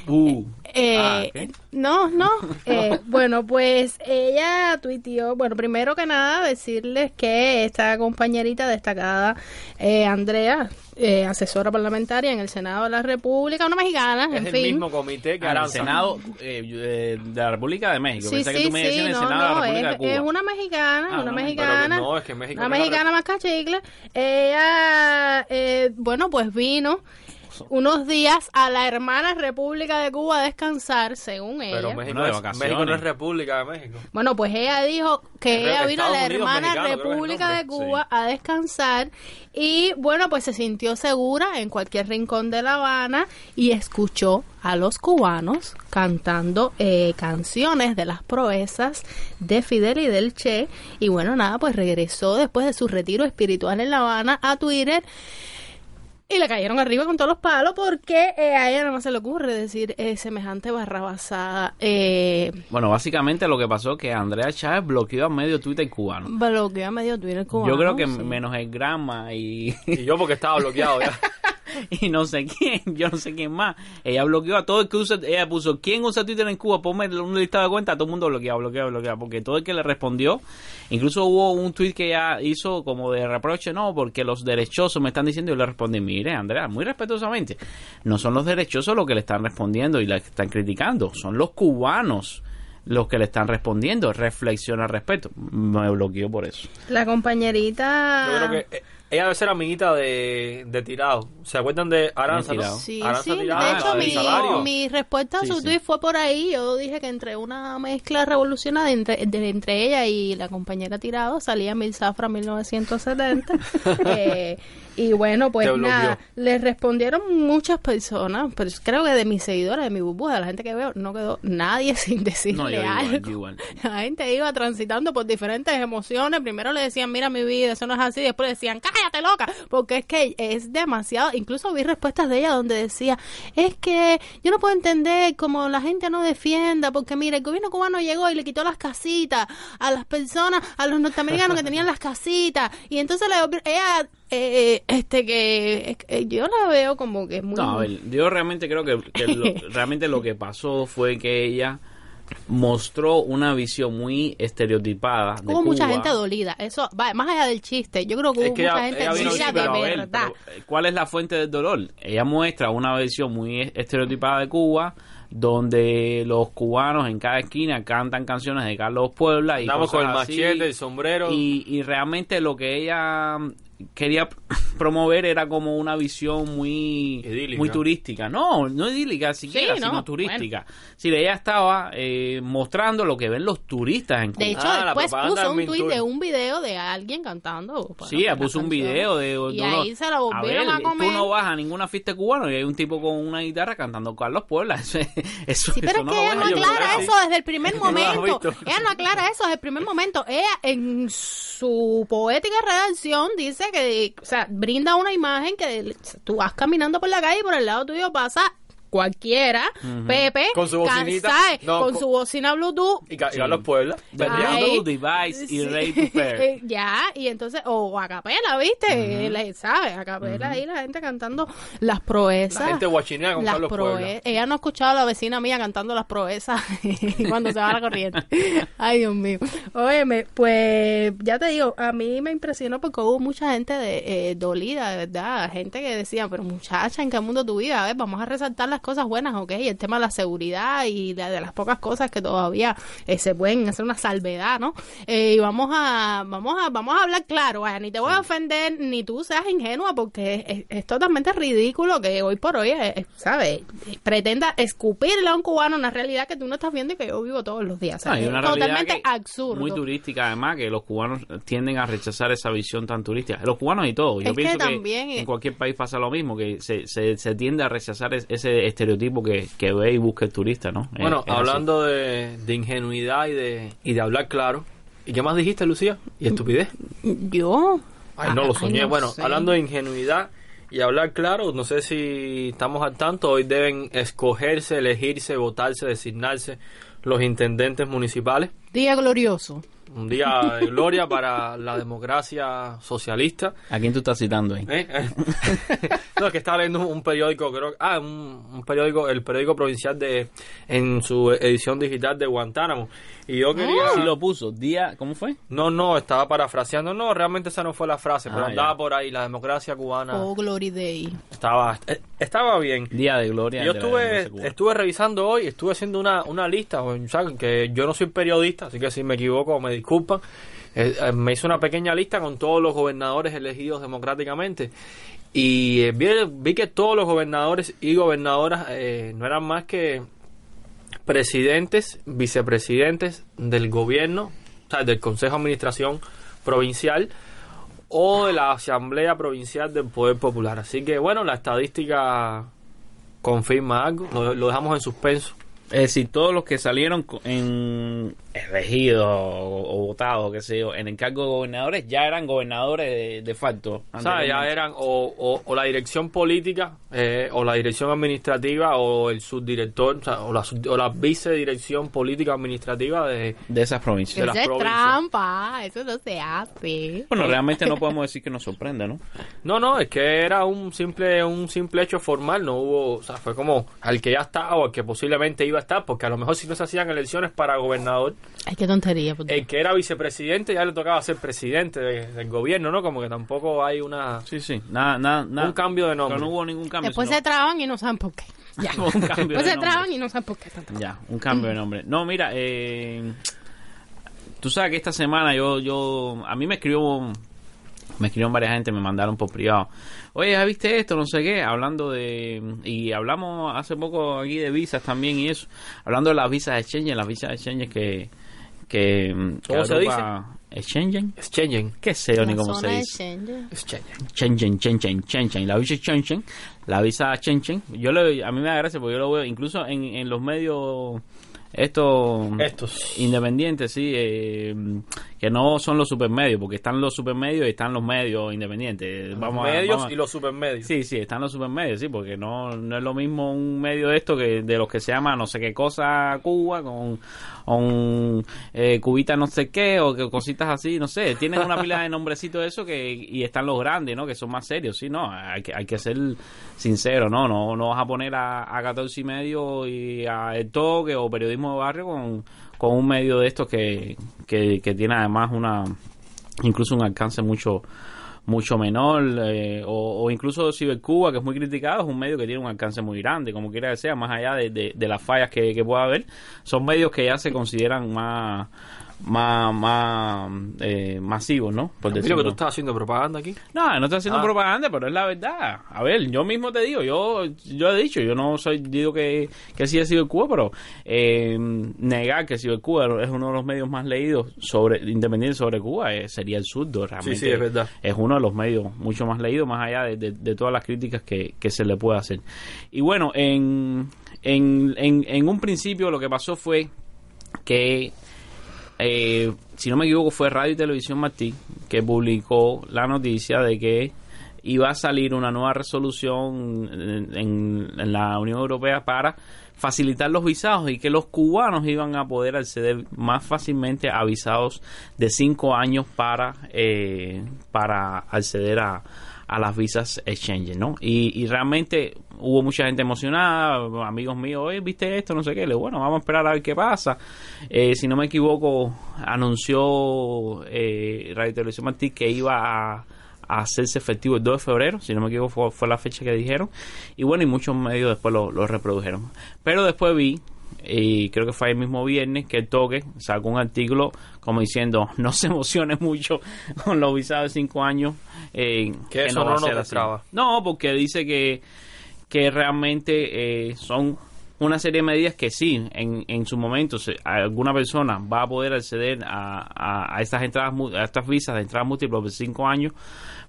Speaker 4: Uh,
Speaker 5: Eh,
Speaker 4: Ah, ¿qué?
Speaker 5: No, no. Eh, bueno, pues ella tuiteó, bueno, primero que nada decirles que esta compañerita destacada, eh, Andrea, eh, asesora parlamentaria en el Senado de la República, una mexicana,
Speaker 7: Es
Speaker 5: en
Speaker 7: el
Speaker 5: fin.
Speaker 7: mismo comité que
Speaker 4: al
Speaker 7: Aranza.
Speaker 4: Senado eh, eh, de la República de México
Speaker 5: Sí,
Speaker 4: pensé que
Speaker 5: sí,
Speaker 4: tú me decías
Speaker 5: sí,
Speaker 4: el
Speaker 5: no,
Speaker 4: de
Speaker 5: no,
Speaker 4: la República
Speaker 5: es,
Speaker 4: de Cuba
Speaker 5: es una mexicana,
Speaker 4: Ah,
Speaker 5: una
Speaker 4: no,
Speaker 5: mexicana,
Speaker 7: no, es que México
Speaker 5: una mexicana más cachicle. Ella, eh, bueno, pues vino unos días a la hermana República de Cuba a descansar, según ella.
Speaker 7: Pero México,
Speaker 4: Bueno, de
Speaker 7: es,
Speaker 4: vacaciones.
Speaker 7: México no es República de México.
Speaker 5: Bueno, pues ella dijo que ella vino a la
Speaker 7: Estados Unidos
Speaker 5: hermana
Speaker 7: mexicano, creo que es el
Speaker 5: República de
Speaker 7: nombre.
Speaker 5: Cuba a descansar y bueno, pues se sintió segura en cualquier rincón de La Habana y escuchó a los cubanos cantando eh, canciones de las proezas de Fidel y del Che y bueno, nada, pues regresó después de su retiro espiritual en La Habana a Twitter Y le cayeron arriba con todos los palos porque eh, a ella no se le ocurre decir eh, semejante barrabasada. Eh,
Speaker 4: Bueno, básicamente lo que pasó es que Andrea Chávez bloqueó a medio Twitter cubano.
Speaker 5: bloqueó a medio Twitter cubano.
Speaker 4: Yo creo que
Speaker 5: sí.
Speaker 4: menos el Grama y,
Speaker 7: Y yo porque estaba bloqueado ya.
Speaker 4: y no sé quién, yo no sé quién más. Ella bloqueó a todo el que usa, ella puso, ¿quién usa Twitter en Cuba? Ponme un listado de cuentas, todo el mundo bloqueado, bloqueado, bloqueado, porque todo el que le respondió, incluso hubo un tweet que ella hizo como de reproche, no, porque los derechosos me están diciendo y yo le respondí, mire, Andrea, muy respetuosamente, no son los derechosos los que le están respondiendo y la que están criticando, son los cubanos los que le están respondiendo, reflexiona al respecto. Me bloqueó por eso.
Speaker 5: La compañerita...
Speaker 7: Yo creo que eh, ella debe ser amiguita de, de Tirado. ¿Se acuerdan de Aranza? no?
Speaker 5: Sí,
Speaker 7: Aranza
Speaker 5: sí,
Speaker 7: Tirado,
Speaker 5: de hecho mi,
Speaker 7: salario.
Speaker 5: mi respuesta a
Speaker 4: Sí,
Speaker 5: su
Speaker 4: sí.
Speaker 5: tweet fue por ahí. Yo dije que entre una mezcla revolucionaria entre, de- entre ella y la compañera Tirado salía Mil Zafra 1970. Eh, y bueno, pues nada, le respondieron muchas personas, pero creo que de mis seguidores, de mi burbuja, de la gente que veo, no quedó nadie sin decirle
Speaker 4: No, yo igual,
Speaker 5: algo.
Speaker 4: yo igual.
Speaker 5: La gente iba transitando por diferentes emociones. Primero le decían, mira mi vida, eso no es así. Después le decían, cállate loca. Porque es que es demasiado. Incluso vi respuestas de ella donde decía, es que yo no puedo entender cómo la gente no defienda. Porque mira, el gobierno cubano llegó y le quitó las casitas a las personas, a los norteamericanos que tenían las casitas. Y entonces le, ella, eh, este, que eh, yo la veo como que es muy...
Speaker 4: No, a ver, yo realmente creo que, que lo- realmente lo que pasó fue que ella mostró una visión muy estereotipada de
Speaker 5: Hubo mucha
Speaker 4: Cuba.
Speaker 5: gente dolida, eso va más allá del chiste. Yo creo que
Speaker 7: Es
Speaker 5: hubo
Speaker 7: que
Speaker 5: mucha
Speaker 7: ella-
Speaker 5: gente
Speaker 7: ella
Speaker 5: dolida de
Speaker 4: ver,
Speaker 5: verdad.
Speaker 4: pero, eh, ¿Cuál es la fuente del dolor? Ella muestra una visión muy estereotipada de Cuba, donde los cubanos en cada esquina cantan canciones de Carlos Puebla y
Speaker 7: Andamos con el
Speaker 4: cosas así.
Speaker 7: machete, el sombrero.
Speaker 4: Y, y realmente lo que ella quería promover era como una visión muy
Speaker 7: Idílica.
Speaker 4: muy turística no no idílica siquiera
Speaker 5: Sí, no,
Speaker 4: sino turística sí ella estaba eh, mostrando lo que ven los turistas en Cuba
Speaker 5: De hecho,
Speaker 7: Ah, la
Speaker 5: después
Speaker 7: propaganda
Speaker 5: puso un tuit de un video de alguien cantando. bueno,
Speaker 4: Sí, puso un video de...
Speaker 5: Y ahí
Speaker 4: uno-
Speaker 5: se la volvieron a,
Speaker 4: ver,
Speaker 5: comer.
Speaker 4: Tú no vas a ninguna fiesta cubana y hay un tipo con una guitarra cantando Carlos Puebla. Eso, eso,
Speaker 5: Sí, pero
Speaker 4: eso
Speaker 5: es
Speaker 4: no
Speaker 5: que
Speaker 4: lo
Speaker 5: ella no aclara eso desde el primer
Speaker 7: No
Speaker 5: momento. Ella no aclara eso desde el primer momento. Ella en su poética redacción dice que, o sea, brinda una imagen que tú vas caminando por la calle y por el lado tuyo pasa cualquiera, Pepe,
Speaker 7: Con su bocinita.
Speaker 5: ¿sabes?
Speaker 7: No,
Speaker 5: con
Speaker 7: con-
Speaker 5: su bocina Bluetooth.
Speaker 7: Y, y Carlos Puebla.
Speaker 4: Bluetooth device y ready to pair.
Speaker 5: Ya, y entonces, o a capela, ¿viste? Le- ¿Sabes? A capela ahí la gente cantando las proezas.
Speaker 7: La gente guachinea con
Speaker 5: las
Speaker 7: Carlos Puebla.
Speaker 5: Ella no ha escuchado a la vecina mía cantando las proezas cuando se va la corriente. Ay, Dios mío. Óyeme, pues ya te digo, a mí me impresionó porque hubo mucha gente de, eh, dolida, de verdad. Gente que decía, pero muchacha, ¿en qué mundo tu vida? A ver, vamos a resaltar las cosas buenas, ¿ok? Y el tema de la seguridad y de las pocas cosas que todavía eh, se pueden hacer una salvedad, ¿no? Eh, y vamos a, vamos a, vamos a hablar claro, vaya, ni te voy a ofender, ni tú seas ingenua, porque es, es totalmente ridículo que hoy por hoy, eh, eh, ¿sabes? Pretenda escupirle a un cubano una realidad que tú no estás viendo y que yo vivo todos los días.
Speaker 4: No,
Speaker 5: es
Speaker 4: una
Speaker 5: totalmente
Speaker 4: que-
Speaker 5: absurdo.
Speaker 4: Muy turística, además, que los cubanos tienden a rechazar esa visión tan turística. Los cubanos y todo. Yo
Speaker 5: Es que
Speaker 4: pienso que,
Speaker 5: también, eh,
Speaker 4: en cualquier país pasa lo mismo, que se, se, se tiende a rechazar es- ese estereotipo que, que ve y busca el turista, ¿no? Es-
Speaker 7: Bueno,
Speaker 4: es
Speaker 7: hablando de, de ingenuidad y de, y de hablar claro. ¿Y qué más dijiste, Lucía? ¿Y estupidez?
Speaker 5: Yo.
Speaker 7: Ay, no lo
Speaker 5: Ay,
Speaker 7: soñé.
Speaker 5: no
Speaker 7: bueno,
Speaker 5: sé.
Speaker 7: hablando de ingenuidad y hablar claro, no sé si estamos al tanto, hoy deben escogerse, elegirse, votarse, designarse los intendentes municipales.
Speaker 5: Día glorioso.
Speaker 7: Un día de gloria para la democracia socialista.
Speaker 4: ¿A quién tú estás citando ahí?
Speaker 7: ¿Eh? no, es que estaba leyendo un periódico, creo ah, un, un periódico, el periódico provincial de en su edición digital de Guantánamo. Y yo quería
Speaker 4: Sí lo puso. Día, ¿cómo fue?
Speaker 7: No, no, estaba parafraseando. No, realmente esa no fue la frase, pero
Speaker 4: Ah,
Speaker 7: andaba
Speaker 4: ya.
Speaker 7: por ahí la democracia cubana.
Speaker 5: Oh, Glory Day.
Speaker 7: Estaba eh, estaba bien.
Speaker 4: Día de gloria.
Speaker 7: Yo estuve revisando hoy, estuve haciendo una, una lista, o sea, que yo no soy periodista, así que si me equivoco me disculpan. Eh, eh, me hice una pequeña lista con todos los gobernadores elegidos democráticamente y eh, vi, vi que todos los gobernadores y gobernadoras eh, no eran más que presidentes, vicepresidentes del gobierno, o sea, del Consejo de Administración Provincial o de la Asamblea Provincial del Poder Popular. Así que bueno, la estadística confirma algo, lo, lo dejamos en suspenso
Speaker 4: Es decir, todos los que salieron en elegidos o, o votados, qué sé yo, en el cargo de gobernadores, ya eran gobernadores de, de facto.
Speaker 7: O sea, ya eran o, o- o la dirección política, eh, o la dirección administrativa, o el subdirector, o, sea, o la, sub- o la vicedirección política administrativa de...
Speaker 4: de esas provincias.
Speaker 7: de las
Speaker 5: Eso es
Speaker 7: provincias.
Speaker 5: trampa, eso no se hace.
Speaker 4: Bueno, realmente no podemos decir que nos sorprenda, ¿no?
Speaker 7: No, no, es que era un simple un simple hecho formal, no hubo, o sea, fue como al que ya estaba o al que posiblemente iba a estar, porque a lo mejor si no se hacían elecciones para gobernador,
Speaker 5: Ay, qué tontería.
Speaker 7: el que era vicepresidente ya le tocaba ser presidente de- del gobierno, ¿no? Como que tampoco hay una
Speaker 4: Sí, sí. Nada, nada, nada.
Speaker 7: un cambio de nombre.
Speaker 4: No hubo ningún cambio.
Speaker 5: Después
Speaker 4: sino-
Speaker 5: se traban y no saben por qué. Ya.
Speaker 4: un cambio
Speaker 5: Después
Speaker 4: de
Speaker 5: se traban y no saben por qué. tanto.
Speaker 4: Ya, un cambio de nombre. No, mira, eh, tú sabes que esta semana yo, yo, a mí me escribió, me escribieron varias gente, me mandaron por privado. Oye, ¿ya viste esto? No sé qué, hablando de, y hablamos hace poco aquí de visas también y eso, hablando de las visas de exchange, las visas de exchange que, que, que
Speaker 7: ¿Cómo se
Speaker 4: agrupa- ¿Exchange?
Speaker 7: Exchange.
Speaker 4: ¿Qué sé yo ni cómo se dice?
Speaker 5: exchange.
Speaker 7: Exchange.
Speaker 4: Chenchen, Chenchen, Chenchen, la visa Chenchen, la visa Chenchen. Yo le, a mí me da gracia porque yo lo veo incluso en, en los medios estos
Speaker 7: Estos.
Speaker 4: independientes, sí, eh, que no son los supermedios, porque están los supermedios y están los medios independientes. Vamos a-
Speaker 7: medios
Speaker 4: vamos a-
Speaker 7: y los supermedios.
Speaker 4: Sí, sí, están los supermedios, sí, porque no, no es lo mismo un medio de esto que de los que se llama no sé qué cosa Cuba con, con eh, cubita no sé qué o que cositas así, no sé, tienen una pila de nombrecitos de eso que y están los grandes, ¿no? Que son más serios, sí, no, hay que, hay que ser sincero, ¿no? No, no vas a poner a, a 14 y medio y a El Toque o Periodismo de Barrio con, con un medio de estos que, que, que tiene además una incluso un alcance mucho mucho menor eh, o, o incluso Cibercuba que es muy criticado es un medio que tiene un alcance muy grande como quiera que sea más allá de, de- de las fallas que, que pueda haber son medios que ya se consideran más más más eh, masivos no por
Speaker 7: Mira que tú estás haciendo propaganda aquí.
Speaker 4: no, no estoy haciendo
Speaker 7: Ah.
Speaker 4: propaganda, pero es la verdad. A ver, yo mismo te digo, yo yo he dicho, yo no soy digo que, que sí he sido el Cuba, pero eh, negar que el Cuba es uno de los medios más leídos sobre independiente sobre Cuba eh, sería el surdo, realmente.
Speaker 7: sí, es verdad.
Speaker 4: Es uno de los medios mucho más leídos, más allá de, de- de todas las críticas que, que se le puede hacer. Y bueno, en, en, en, en un principio lo que pasó fue que eh, si no me equivoco, fue Radio y Televisión Martí que publicó la noticia de que iba a salir una nueva resolución en, la Unión Europea para facilitar los visados y que los cubanos iban a poder acceder más fácilmente a visados de cinco años para, eh, para acceder a, a las visas exchange, ¿no? Y, y realmente hubo mucha gente emocionada, amigos míos, oye, ¿viste esto? No sé qué. Le bueno, vamos a esperar a ver qué pasa. Eh, si no me equivoco, anunció eh, Radio Televisión Martí que iba a, hacerse efectivo el 2 de febrero, si no me equivoco fue, fue la fecha que dijeron. Y bueno, y muchos medios después lo, lo reprodujeron. Pero después vi y creo que fue el mismo viernes que el toque sacó un artículo como diciendo no se emocione mucho con los visados de cinco años eh,
Speaker 7: Que eso
Speaker 4: va
Speaker 7: no nos destraba.
Speaker 4: no porque dice que que realmente eh, son una serie de medidas que sí, en, en su momento se- alguna persona va a poder acceder a, a, a estas entradas a estas visas de entradas múltiples de cinco años,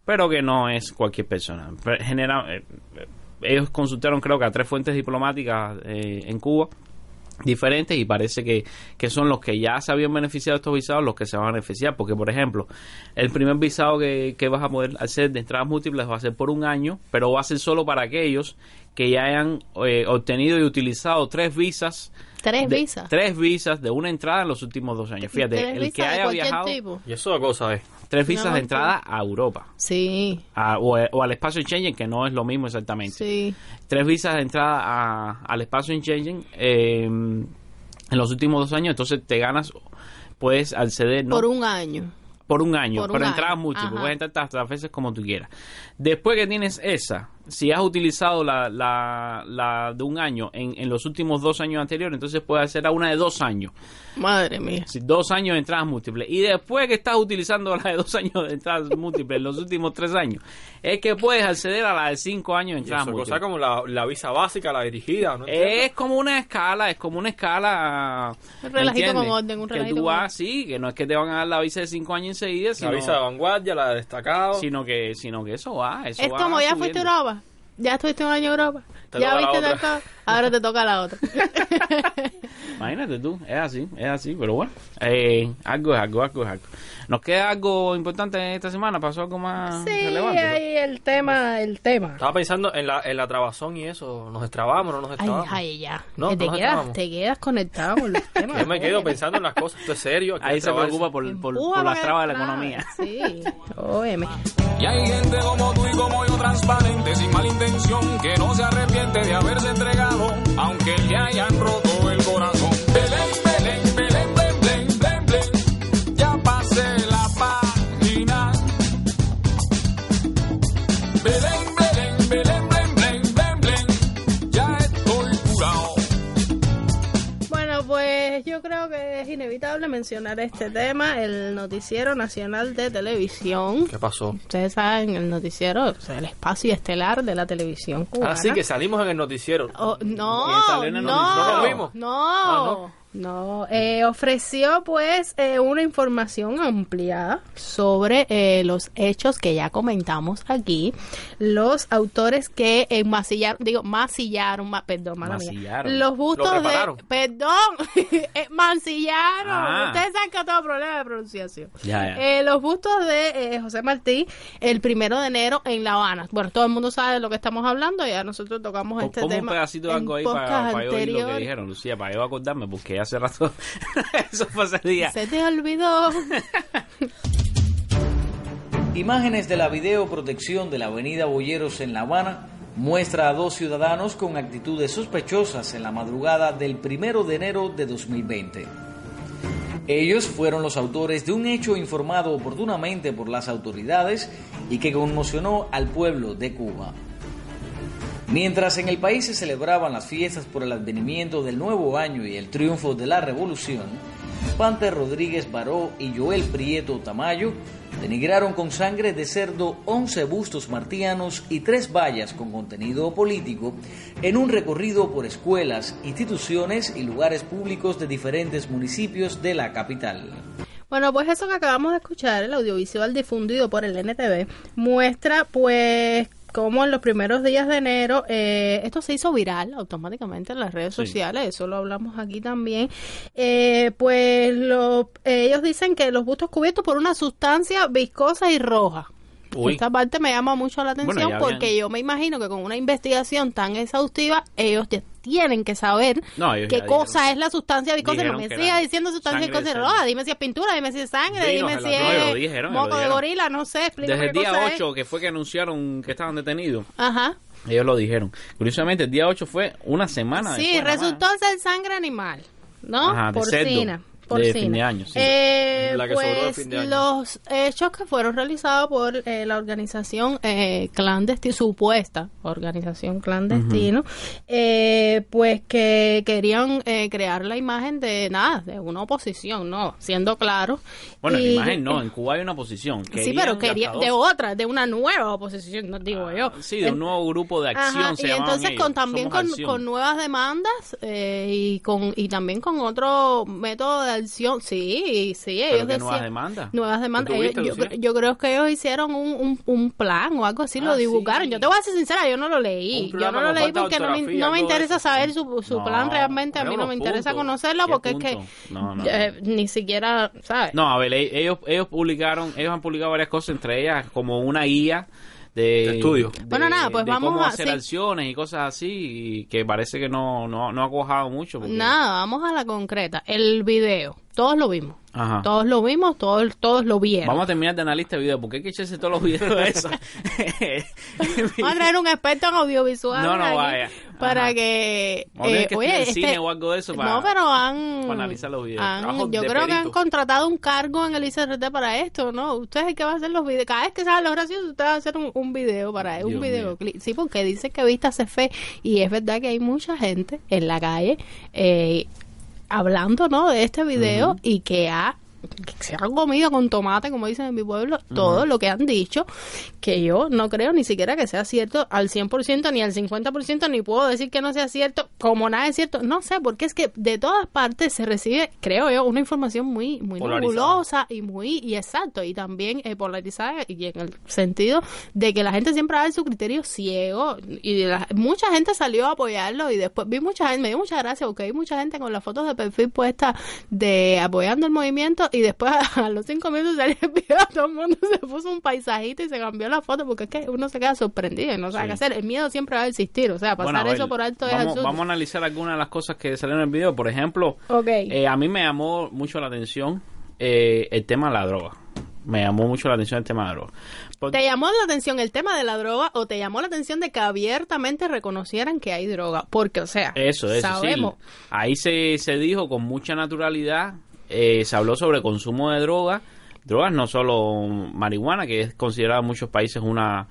Speaker 4: pero que no es cualquier persona. Pero genera- eh, eh, ellos consultaron creo que a tres fuentes diplomáticas eh, en Cuba diferentes y parece que, que son los que ya se habían beneficiado de estos visados los que se van a beneficiar porque por ejemplo el primer visado que, que vas a poder hacer de entradas múltiples va a ser por un año pero va a ser solo para aquellos que ya hayan eh, obtenido y utilizado tres visas
Speaker 5: Tres
Speaker 4: de-
Speaker 5: visas.
Speaker 4: tres visas de una entrada en los últimos dos años fíjate el que haya viajado
Speaker 5: tipo.
Speaker 7: Y eso de cosa es.
Speaker 4: Tres visas
Speaker 5: No,
Speaker 4: de entrada a Europa
Speaker 5: Sí,
Speaker 4: a- o, o al espacio Schengen que no es lo mismo exactamente
Speaker 5: sí.
Speaker 4: tres visas de entrada a- al espacio en Schengen eh, en los últimos dos años, entonces te ganas, puedes acceder ¿no?
Speaker 5: Por un año.
Speaker 4: por un año,
Speaker 5: por un
Speaker 4: pero entradas múltiples, puedes entrar tantas veces como tú quieras. Después que tienes esa, si has utilizado la, la, la de un año en, en los últimos dos años anteriores, entonces puedes hacer a una de dos años.
Speaker 5: Madre mía.
Speaker 4: Si dos años de entradas múltiples. Y después que estás utilizando la de dos años de entradas múltiples en los últimos tres años, es que puedes acceder a la de cinco años de
Speaker 7: Y
Speaker 4: entradas
Speaker 7: eso,
Speaker 4: múltiples.
Speaker 7: cosa como la, la visa básica, la dirigida, ¿no? entiendo?
Speaker 4: Es como una escala, es como una escala.
Speaker 5: Un relajito con orden, un
Speaker 4: Que
Speaker 5: relajito
Speaker 4: tú
Speaker 5: con
Speaker 4: vas, sí, que no es que te van a dar la visa de cinco años enseguida,
Speaker 7: la
Speaker 4: sino,
Speaker 7: visa de vanguardia, la de destacado.
Speaker 4: sino que sino que eso va. Eso
Speaker 5: Es
Speaker 4: va
Speaker 5: como ya fuiste a. Europa. Ya estuviste un año en Europa.
Speaker 7: Te
Speaker 5: ya viste cosa? Ahora te toca la otra.
Speaker 4: Imagínate tú, es así, es así, pero bueno, eh, algo es algo, algo es algo. ¿Nos queda algo importante esta semana? ¿Pasó algo más
Speaker 5: sí,
Speaker 4: relevante?
Speaker 5: ahí el tema, el tema.
Speaker 7: Estaba pensando en la, en la trabazón y eso. ¿Nos destrabamos o no nos
Speaker 5: Ay,
Speaker 7: destrabamos?
Speaker 5: ay, ya.
Speaker 7: No,
Speaker 5: te,
Speaker 7: no nos
Speaker 5: quedas, te quedas conectado con los temas.
Speaker 7: Yo me quedo pensando en las cosas. Esto es serio.
Speaker 4: Ahí se preocupa por, por, por las trabas de la economía.
Speaker 5: Sí, óyeme.
Speaker 6: Y hay gente como tú y como yo transparente, sin mala que no se arrepiente de haberse entregado, aunque le hayan roto el corazón.
Speaker 5: Inevitable mencionar este tema, el Noticiero Nacional de Televisión.
Speaker 7: ¿Qué pasó?
Speaker 5: Ustedes saben, el noticiero, o sea, el espacio estelar de la televisión cubana.
Speaker 7: Así que salimos en el noticiero.
Speaker 5: Oh, no,
Speaker 4: ¿Quién salió en el
Speaker 5: no?
Speaker 7: ¿No vimos?
Speaker 5: no,
Speaker 7: Ah,
Speaker 5: no, eh, ofreció pues eh, una información ampliada sobre eh, los hechos que ya comentamos aquí, los autores que masillaron, digo, masillaron, ma- perdón, mía,
Speaker 4: Masillaron.
Speaker 5: los bustos
Speaker 7: Lo
Speaker 5: de, perdón, mancillaron,
Speaker 4: Ah.
Speaker 5: ustedes saben que tengo problemas de pronunciación.
Speaker 4: Ya, ya.
Speaker 5: Eh, los bustos de eh, José Martí el primero de enero en La Habana. Bueno, todo el mundo sabe de lo que estamos hablando, ya nosotros tocamos este
Speaker 4: Ponme un
Speaker 5: tema.
Speaker 4: pedacito de algo ahí para, para yo oír lo que dijeron, Lucía, para yo acordarme, porque hace rato eso día.
Speaker 5: Se te olvidó.
Speaker 9: Imágenes de la videoprotección de la avenida Boyeros en La Habana muestra a dos ciudadanos con actitudes sospechosas en la madrugada del primero de enero de 2020. Ellos fueron los autores de un hecho informado oportunamente por las autoridades y que conmocionó al pueblo de Cuba. Mientras en el país se celebraban las fiestas por el advenimiento del nuevo año y el triunfo de la revolución, Pante Rodríguez Baró y Joel Prieto Tamayo denigraron con sangre de cerdo 11 bustos martianos y tres vallas con contenido político en un recorrido por escuelas, instituciones y lugares públicos de diferentes municipios de la capital.
Speaker 5: Bueno, pues eso que acabamos de escuchar, el audiovisual difundido por el NTV, muestra pues cómo en los primeros días de enero eh, esto se hizo viral automáticamente en las redes
Speaker 4: Sí.
Speaker 5: sociales, eso lo hablamos aquí también. Eh, pues lo- ellos dicen que los bustos cubiertos por una sustancia viscosa y roja.
Speaker 4: Uy.
Speaker 5: Esta parte me llama mucho la atención
Speaker 4: Bueno,
Speaker 5: porque yo me imagino que con una investigación tan exhaustiva ellos ya tienen que saber
Speaker 4: No,
Speaker 5: qué
Speaker 4: ya
Speaker 5: cosa
Speaker 4: dijeron-
Speaker 5: es la sustancia viscosa. No
Speaker 4: dijeron
Speaker 5: me
Speaker 4: era
Speaker 5: diciendo sustancia viscosa
Speaker 4: cerdo.
Speaker 5: roja, dime si es pintura, dime si es sangre,
Speaker 7: Vino,
Speaker 5: dime si
Speaker 4: no,
Speaker 5: es
Speaker 4: dijeron,
Speaker 5: moco de
Speaker 4: dijeron.
Speaker 5: gorila, no sé,
Speaker 4: Desde el día
Speaker 5: cosa es.
Speaker 4: 8, que fue que anunciaron que estaban detenidos,
Speaker 5: Ajá.
Speaker 4: ellos lo dijeron. Curiosamente, el día 8 fue una semana
Speaker 5: Sí, resultó ser sangre animal, ¿no?
Speaker 4: Ajá, de cerdo,
Speaker 5: porcina.
Speaker 4: de fin de año, sí.
Speaker 5: Eh,
Speaker 7: La que sobró de
Speaker 5: pues
Speaker 7: fin de año.
Speaker 5: los hechos que fueron realizados por eh, la organización eh, clandestina, supuesta organización clandestina, eh, pues que querían eh, crear la imagen de nada, de una oposición, ¿no? Siendo claro.
Speaker 4: Bueno, en
Speaker 5: Y-
Speaker 4: la imagen no, en Cuba hay una oposición.
Speaker 5: Sí, pero quería de otra, de una nueva oposición, no digo yo.
Speaker 4: Ah, Sí, de un nuevo grupo de acción
Speaker 5: Ajá,
Speaker 4: se
Speaker 5: y entonces
Speaker 4: ellos.
Speaker 5: con también con, con nuevas demandas eh, y con y también con otro método de sí sí ellos
Speaker 4: ¿Pero qué
Speaker 5: decían
Speaker 4: nuevas demandas?
Speaker 5: nuevas demandas.
Speaker 7: ¿Tú
Speaker 5: Ellos- yo, yo creo que ellos hicieron un, un, un plan o algo así lo
Speaker 7: Ah,
Speaker 5: divulgaron.
Speaker 7: sí.
Speaker 5: yo te voy a ser sincera yo no lo leí. Yo no lo leí porque no me, no me interesa
Speaker 7: eso,
Speaker 5: saber su, su
Speaker 4: No,
Speaker 5: plan realmente a mí no me interesa conocerlo
Speaker 4: ¿Qué
Speaker 5: porque es que?
Speaker 4: No,
Speaker 5: eh, ni siquiera sabes
Speaker 4: No, a ver, ellos, ellos publicaron, ellos han publicado varias cosas, entre ellas como una guía de,
Speaker 7: De estudio.
Speaker 4: de-
Speaker 5: Bueno, nada, pues
Speaker 4: de
Speaker 5: vamos
Speaker 4: cómo
Speaker 5: a-
Speaker 4: hacer
Speaker 5: sí.
Speaker 4: acciones y cosas así, y que parece que no, no, no ha cojado mucho. porque-
Speaker 5: Nada, vamos a la concreta. El video, todos lo vimos.
Speaker 4: Ajá.
Speaker 5: Todos lo vimos, todos, todos lo vieron.
Speaker 4: Vamos a terminar de analizar este video, porque hay que echarse todos los videos de eso.
Speaker 5: Vamos a traer un experto en audiovisual
Speaker 4: No, no,
Speaker 5: aquí
Speaker 4: vaya.
Speaker 5: para
Speaker 4: Ajá.
Speaker 5: que...
Speaker 4: Vamos a tener que
Speaker 5: oye, este-
Speaker 4: cine o algo de eso para-
Speaker 5: no, pero han...
Speaker 4: para analizar los videos.
Speaker 5: han- yo
Speaker 7: de
Speaker 5: creo que han contratado un cargo en el ICRT para esto, ¿no? Usted es el que va a hacer los videos. Cada vez que salen los graciosos, usted va a hacer un, un video para él, un videoclip. Sí, porque dice que vista hace fe. Y es verdad que hay mucha gente en la calle eh, hablando, ¿no? De este video y que ha que se han comido con tomate, como dicen en mi pueblo, todo lo que han dicho, que yo no creo ni siquiera que sea cierto al 100% ni al 50%, ni puedo decir que no sea cierto, como nada es cierto, no sé, porque es que de todas partes se recibe, creo yo, una información muy muy nebulosa y muy y exacto y también eh, polarizada y en el sentido de que la gente siempre a su criterio ciego y la- mucha gente salió a apoyarlo y después vi mucha gente, me dio mucha gracia porque vi mucha gente con las fotos de perfil puestas de apoyando el movimiento y después a, los cinco minutos salió el video todo el mundo se puso un paisajito y se cambió la foto porque es que uno se queda sorprendido y no sabe
Speaker 4: Sí.
Speaker 5: qué hacer, el miedo siempre va a existir, o sea, pasar
Speaker 4: Bueno, ver,
Speaker 5: eso por alto es
Speaker 4: vamos,
Speaker 5: absurdo.
Speaker 4: vamos a analizar algunas de las cosas que salieron en el video. Por ejemplo,
Speaker 5: Ok.
Speaker 4: eh, a mí me llamó mucho la atención eh, el tema de la droga. Me llamó mucho la atención el tema de la droga.
Speaker 5: ¿Te llamó la atención el tema de la droga o te llamó la atención de que abiertamente reconocieran que hay droga? Porque, o sea,
Speaker 4: Eso, eso,
Speaker 5: sabemos.
Speaker 4: sí. Ahí se, se dijo con mucha naturalidad, eh, se habló sobre consumo de drogas. Drogas no solo marihuana, que es considerada en muchos países una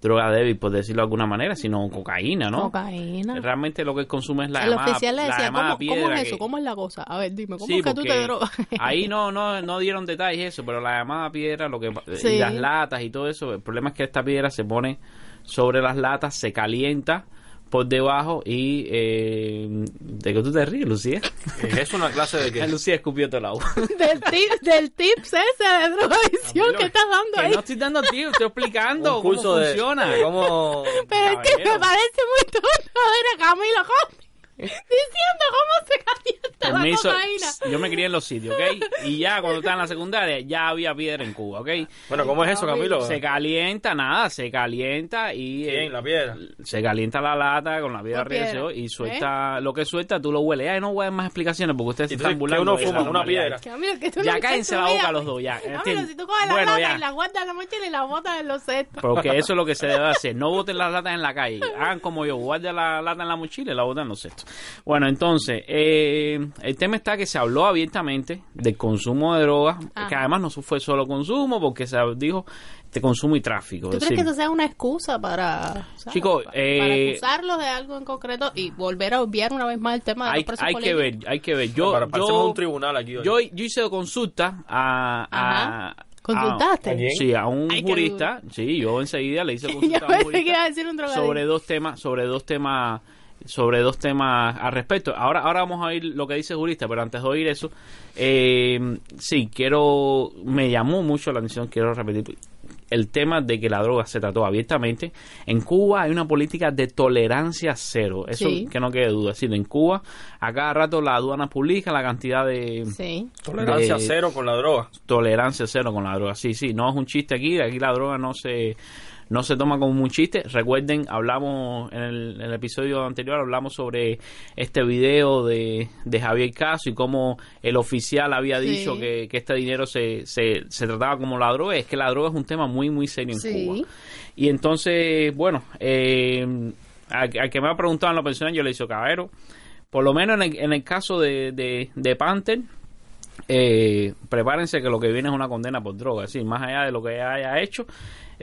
Speaker 4: droga débil, por decirlo de alguna manera, sino cocaína, ¿no?
Speaker 5: Cocaína.
Speaker 4: Realmente lo que consume es la
Speaker 5: el
Speaker 4: llamada,
Speaker 5: oficial le
Speaker 4: la
Speaker 5: decía,
Speaker 4: llamada
Speaker 5: ¿cómo, es eso?
Speaker 4: que-
Speaker 5: ¿Cómo es la cosa? A ver, dime, ¿cómo
Speaker 4: Sí,
Speaker 5: es que tú te drogas?
Speaker 4: ahí no, no, no dieron detalles eso, pero la llamada piedra, lo que
Speaker 5: Sí.
Speaker 4: y las latas y todo eso, el problema es que esta piedra se pone sobre las latas, se calienta por debajo y eh, de que tú te ríes, Lucía.
Speaker 7: Es una clase de que...
Speaker 4: Lucía escupió todo el agua.
Speaker 5: del, tip, del tips ese de drogadicción que estás dando
Speaker 4: que
Speaker 5: ahí.
Speaker 4: no estoy dando tips, estoy explicando
Speaker 7: Un curso
Speaker 4: cómo
Speaker 7: de,
Speaker 4: funciona.
Speaker 7: de cómo...
Speaker 5: Pero es que me
Speaker 4: caballero.
Speaker 5: parece muy tonto ver a Camilo Jorge diciendo cómo se calienta la cocaína.
Speaker 4: yo me crié en los sitios, ¿ok? Y ya cuando estaba en la secundaria ya había piedra en Cuba, ¿ok?
Speaker 7: Bueno, ¿cómo es eso, Camilo?
Speaker 4: Se calienta, nada, se calienta y... eh,
Speaker 7: la piedra.
Speaker 4: se calienta la lata con la piedra arriba y suelta lo que suelta, tú lo hueles. Ay, no huelen más explicaciones porque ustedes se están burlando.
Speaker 7: ¿qué uno fuma? ¿Una piedra?
Speaker 5: Camilo, que tú
Speaker 4: Ya
Speaker 5: no
Speaker 4: cállense la boca los dos, ya.
Speaker 5: Camilo, si tú coges la
Speaker 4: Bueno,
Speaker 5: lata
Speaker 4: ya.
Speaker 5: y la guardas en la mochila y la botas en los cestos.
Speaker 4: Porque eso es lo que se debe hacer. No boten las latas en la calle. Hagan como yo, guarden la lata en la mochila y la boten en los cestos. Bueno, entonces, eh, el tema está que se habló abiertamente del consumo de drogas, que además no fue solo consumo, porque se dijo de consumo y tráfico.
Speaker 5: ¿Tú
Speaker 4: Es
Speaker 5: crees que eso sea una excusa para,
Speaker 4: eh,
Speaker 5: para acusarlos de algo en concreto y volver a obviar una vez más el tema de
Speaker 4: hay,
Speaker 5: los presos
Speaker 4: hay que ver, hay que ver. Yo,
Speaker 7: Para,
Speaker 4: yo,
Speaker 7: un tribunal aquí hoy.
Speaker 4: yo, yo hice consulta a, a.
Speaker 5: ¿Consultaste?
Speaker 4: Sí, a un
Speaker 5: Ay,
Speaker 4: jurista. Sí, yo enseguida le hice consulta a un jurista
Speaker 5: decir un
Speaker 4: sobre dos temas, sobre dos temas, sobre dos temas al respecto. Ahora, ahora vamos a oír lo que dice el jurista, pero antes de oír eso, eh, sí, quiero, me llamó mucho la atención, quiero repetir el tema de que la droga se trató abiertamente. En Cuba hay una política de tolerancia cero, eso
Speaker 5: Sí.
Speaker 4: que no quede duda. Es decir, en Cuba a cada rato la aduana publica la cantidad de,
Speaker 5: Sí.
Speaker 7: Tolerancia
Speaker 4: de-
Speaker 7: cero con la droga.
Speaker 4: tolerancia cero con la droga. Sí, sí, no es un chiste aquí, aquí la droga no se no se toma como un chiste. Recuerden, hablamos en el, en el episodio anterior, hablamos sobre este video de, de Javier Caso y cómo el oficial había
Speaker 5: Sí.
Speaker 4: dicho que, que este dinero se, se, se trataba como la droga. Es que la droga es un tema muy, muy serio en
Speaker 5: Sí.
Speaker 4: Cuba. Y entonces, bueno, eh, al, al que me ha preguntado en lo personal, yo le he dicho, caballero, por lo menos en el, en el caso de, de, de Panther, eh, prepárense que lo que viene es una condena por droga. Decir, más allá de lo que haya hecho,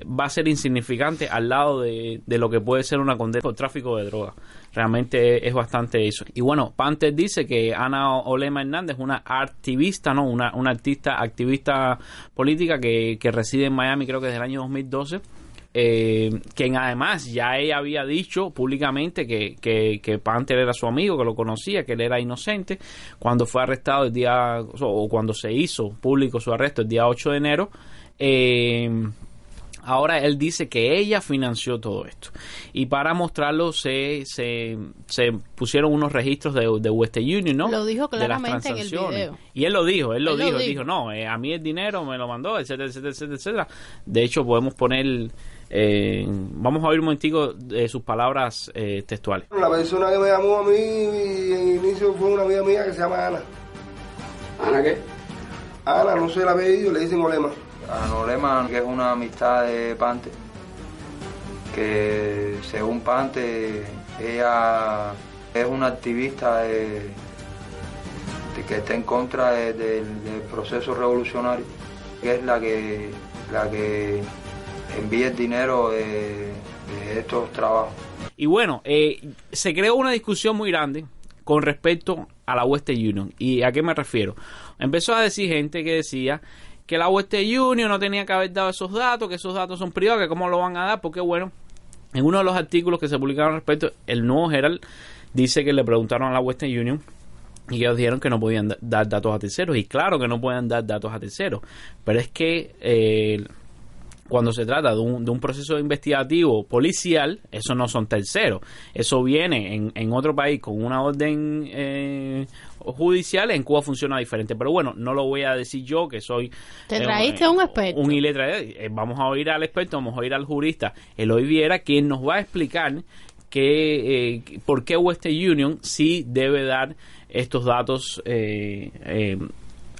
Speaker 4: va a ser insignificante al lado de, de lo que puede ser una condena por tráfico de droga. Realmente es bastante eso. Y bueno, Panther dice que Ana Olema Hernández una activista, ¿no? Una, una artista, activista política que, que reside en Miami, creo que desde el año 2012 eh, quien además ya ella había dicho públicamente que, que, que Panther era su amigo, que lo conocía, que él era inocente, cuando fue arrestado el día, o cuando se hizo público su arresto el día 8 de enero, eh, ahora él dice que ella financió todo esto. Y para mostrarlo se, se, se pusieron unos registros de, de Western Union, ¿no?
Speaker 5: Lo dijo
Speaker 4: De las
Speaker 5: claramente en el
Speaker 4: transacciones.
Speaker 5: video.
Speaker 4: Y él lo dijo, él lo
Speaker 5: Él lo
Speaker 4: dijo, él
Speaker 5: dijo.
Speaker 4: dijo, no, eh, a mí el dinero me lo mandó, etcétera, etcétera, etcétera, etcétera. De hecho, podemos poner, eh, vamos a oír un momentico de sus palabras eh, textuales.
Speaker 10: La persona que me llamó a mí en inicio fue una amiga mía que se llama Ana.
Speaker 11: ¿Ana qué?
Speaker 10: Ana, no sé el apellido, le dicen Olema.
Speaker 11: Anolema, que es una amistad de Pante, que según Pante, ella es una activista de, que está en contra de- del- proceso revolucionario, que es la que, la que envía el dinero de, de estos trabajos.
Speaker 4: Y bueno, eh, se creó una discusión muy grande con respecto a la Western Union. ¿Y a qué me refiero? Empezó a decir gente que decía que la Western Union no tenía que haber dado esos datos, que esos datos son privados, que cómo lo van a dar, porque bueno, en uno de los artículos que se publicaron al respecto, el nuevo Herald dice que le preguntaron a la Western Union y ellos dijeron que no podían da- dar datos a terceros. Y claro que no pueden dar datos a terceros. Pero es que eh, cuando se trata de un, de un proceso investigativo policial, eso no son terceros. Eso viene en, en otro país con una orden eh, judicial. En Cuba funciona diferente. Pero bueno, no lo voy a decir yo, que soy...
Speaker 5: Te
Speaker 4: eh,
Speaker 5: traíste a un experto.
Speaker 4: un iletrado. Eh, Vamos a oír al experto, vamos a oír al jurista Eloy Viera, quien nos va a explicar que, eh, por qué Western Union sí debe dar estos datos eh, eh,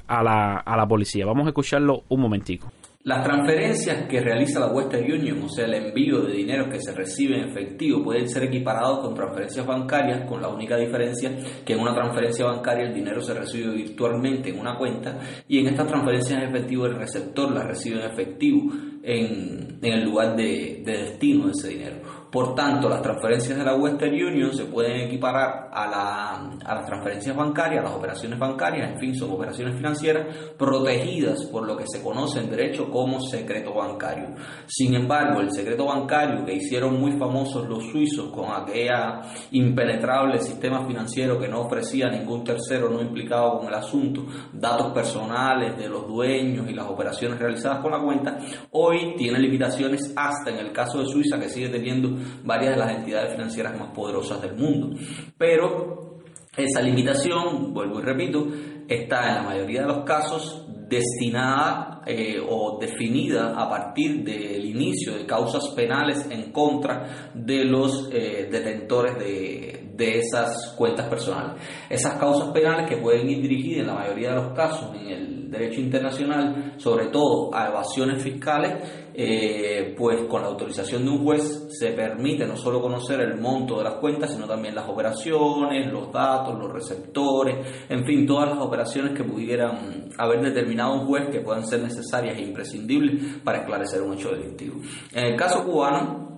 Speaker 4: a, la, a la policía. Vamos a escucharlo un momentico.
Speaker 12: Las transferencias que realiza la Western Union, o sea, el envío de dinero que se recibe en efectivo, pueden ser equiparados con transferencias bancarias, con la única diferencia que en una transferencia bancaria el dinero se recibe virtualmente en una cuenta y en estas transferencias en efectivo el receptor las recibe en efectivo en, el lugar de destino de ese dinero. Por tanto, las transferencias de la Western Union se pueden equiparar a, la, a las transferencias bancarias, a las operaciones bancarias, en fin, son operaciones financieras protegidas por lo que se conoce en derecho como secreto bancario. Sin embargo, el secreto bancario que hicieron muy famosos los suizos con aquella impenetrable sistema financiero que no ofrecía ningún tercero no implicado con el asunto, datos personales de los dueños y las operaciones realizadas con la cuenta, hoy tiene limitaciones hasta en el caso de Suiza que sigue teniendo varias de las entidades financieras más poderosas del mundo. Pero esa limitación, vuelvo y repito, está en la mayoría de los casos destinada eh, o definida a partir del inicio de causas penales en contra de los eh, detentores de, de esas cuentas personales. Esas causas penales que pueden ir dirigidas en la mayoría de los casos en el derecho internacional, sobre todo a evasiones fiscales, eh, pues con la autorización de un juez se permite no solo conocer el monto de las cuentas, sino también las operaciones, los datos, los receptores, en fin, todas las operaciones que pudieran haber determinado un juez que puedan ser necesarias e imprescindibles para esclarecer un hecho delictivo. En el caso cubano,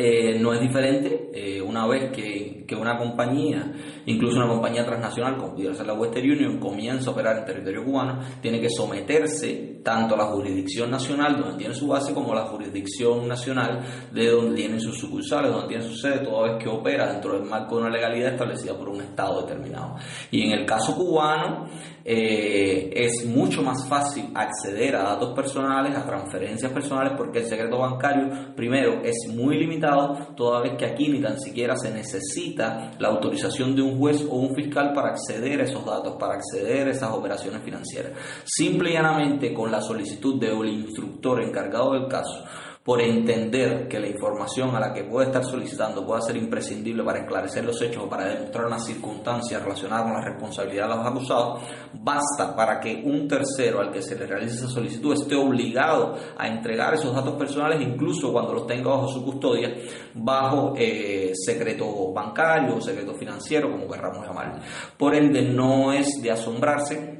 Speaker 12: eh, no es diferente eh, una vez que, que, una compañía, incluso una compañía transnacional como pudiera ser la Western Union, comienza a operar en territorio cubano, tiene que someterse tanto a la jurisdicción nacional donde tiene su base como a la jurisdicción nacional de donde tienen sus sucursales, donde tiene su sede, toda vez que opera dentro del marco de una legalidad establecida por un Estado determinado. Y en el caso cubano, eh, es mucho más fácil acceder a datos personales, a transferencias personales, porque el secreto bancario, primero, es muy limitado, toda vez que aquí ni tan siquiera se necesita la autorización de un juez o un fiscal para acceder a esos datos, para acceder a esas operaciones financieras. Simple y llanamente con la solicitud del instructor encargado del caso, por entender que la información a la que puede estar solicitando pueda ser imprescindible para esclarecer los hechos o para demostrar una circunstancia relacionada con la responsabilidad de los acusados, basta para que un tercero al que se le realice esa solicitud esté obligado a entregar esos datos personales, incluso cuando los tenga bajo su custodia, bajo eh, secreto bancario o secreto financiero, como querramos llamarlo. Por ende, no es de asombrarse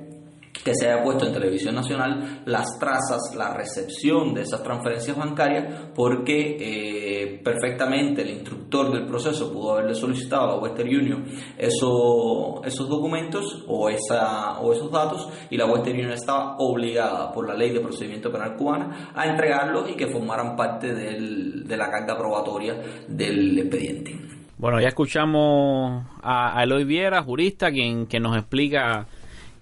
Speaker 12: que se haya puesto en televisión nacional las trazas, la recepción de esas transferencias bancarias, porque eh, perfectamente el instructor del proceso pudo haberle solicitado a la Western Union eso, esos documentos o, esa, o esos datos y la Western Union estaba obligada por la ley de procedimiento penal cubana a entregarlos y que formaran parte del, de la carga probatoria del expediente.
Speaker 4: Bueno, ya escuchamos a, a Eloy Viera, jurista, quien, quien nos explica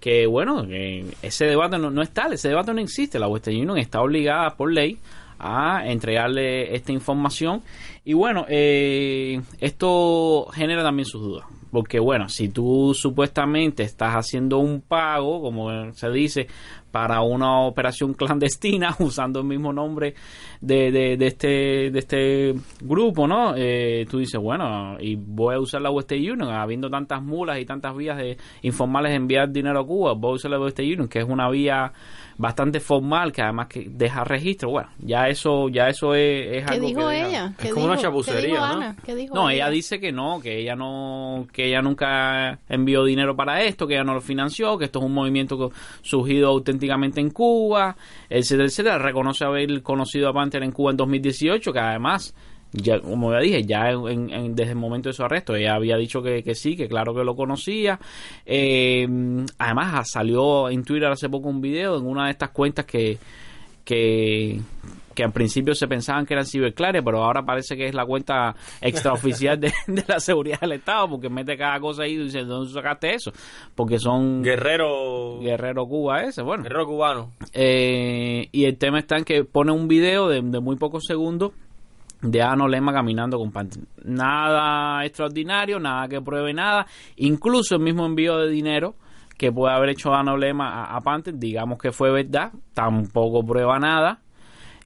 Speaker 4: que bueno, que ese debate no, no es tal, ese debate no existe. La Western Union está obligada por ley a entregarle esta información. Y bueno, eh, esto genera también sus dudas. Porque bueno, si tú supuestamente estás haciendo un pago, como se dice, para una operación clandestina usando el mismo nombre de, de, de este de este grupo, ¿no? Eh, tú dices, bueno, y voy a usar la Western Union, habiendo tantas mulas y tantas vías de informales enviar dinero a Cuba, voy a usar la Western Union, que es una vía bastante formal, que además que deja registro. Bueno, ya eso ya eso es, es
Speaker 5: ¿Qué
Speaker 4: algo
Speaker 5: dijo
Speaker 4: que deja-
Speaker 5: ella? ¿Qué
Speaker 7: Es como una chapucería,
Speaker 5: ¿qué dijo
Speaker 7: ¿no?
Speaker 5: Ana? ¿Qué dijo
Speaker 4: no, ella dice que no, que ella no, que ella nunca envió dinero para esto, que ella no lo financió, que esto es un movimiento que- surgido auténticamente en Cuba, etcétera, etcétera. Reconoce haber conocido a Panther en Cuba en 2018, que además ya como ya dije, ya en- en- desde el momento de su arresto, ella había dicho que, que sí, que claro que lo conocía. Eh, además, ah, salió en Twitter hace poco un video en una de estas cuentas que, que, que al principio se pensaban que eran ciberclares, pero ahora parece que es la cuenta extraoficial de, de la seguridad del Estado, porque mete cada cosa ahí y dice, ¿dónde sacaste eso? Porque son...
Speaker 7: Guerrero.
Speaker 4: Guerrero Cuba ese, bueno.
Speaker 7: Guerrero cubano.
Speaker 4: Eh, y el tema está en que pone un video de, de muy pocos segundos de Ano Lema caminando con Panther. Nada extraordinario, nada que pruebe nada. Incluso el mismo envío de dinero que puede haber hecho Ano Lema a, a Panther, digamos que fue verdad, tampoco prueba nada.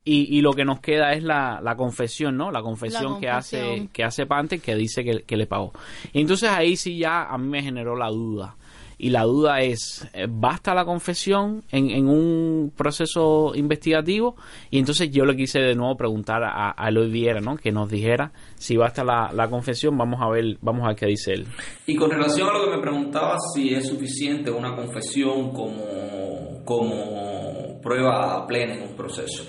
Speaker 4: Y, y lo que nos queda es la, la confesión, ¿no? La confesión,
Speaker 5: La
Speaker 4: que hace que hace Panther que dice que, que le pagó. Y entonces ahí sí ya a mí me generó la duda. Y la duda es, eh, ¿basta la confesión en, en un proceso investigativo? Y entonces yo le quise de nuevo preguntar a, a Eloy Viera, ¿no? Que nos dijera si basta la, confesión. Vamos a ver, vamos a ver qué dice él.
Speaker 12: Y con relación a lo que me preguntaba si es suficiente una confesión como, como prueba plena en un proceso.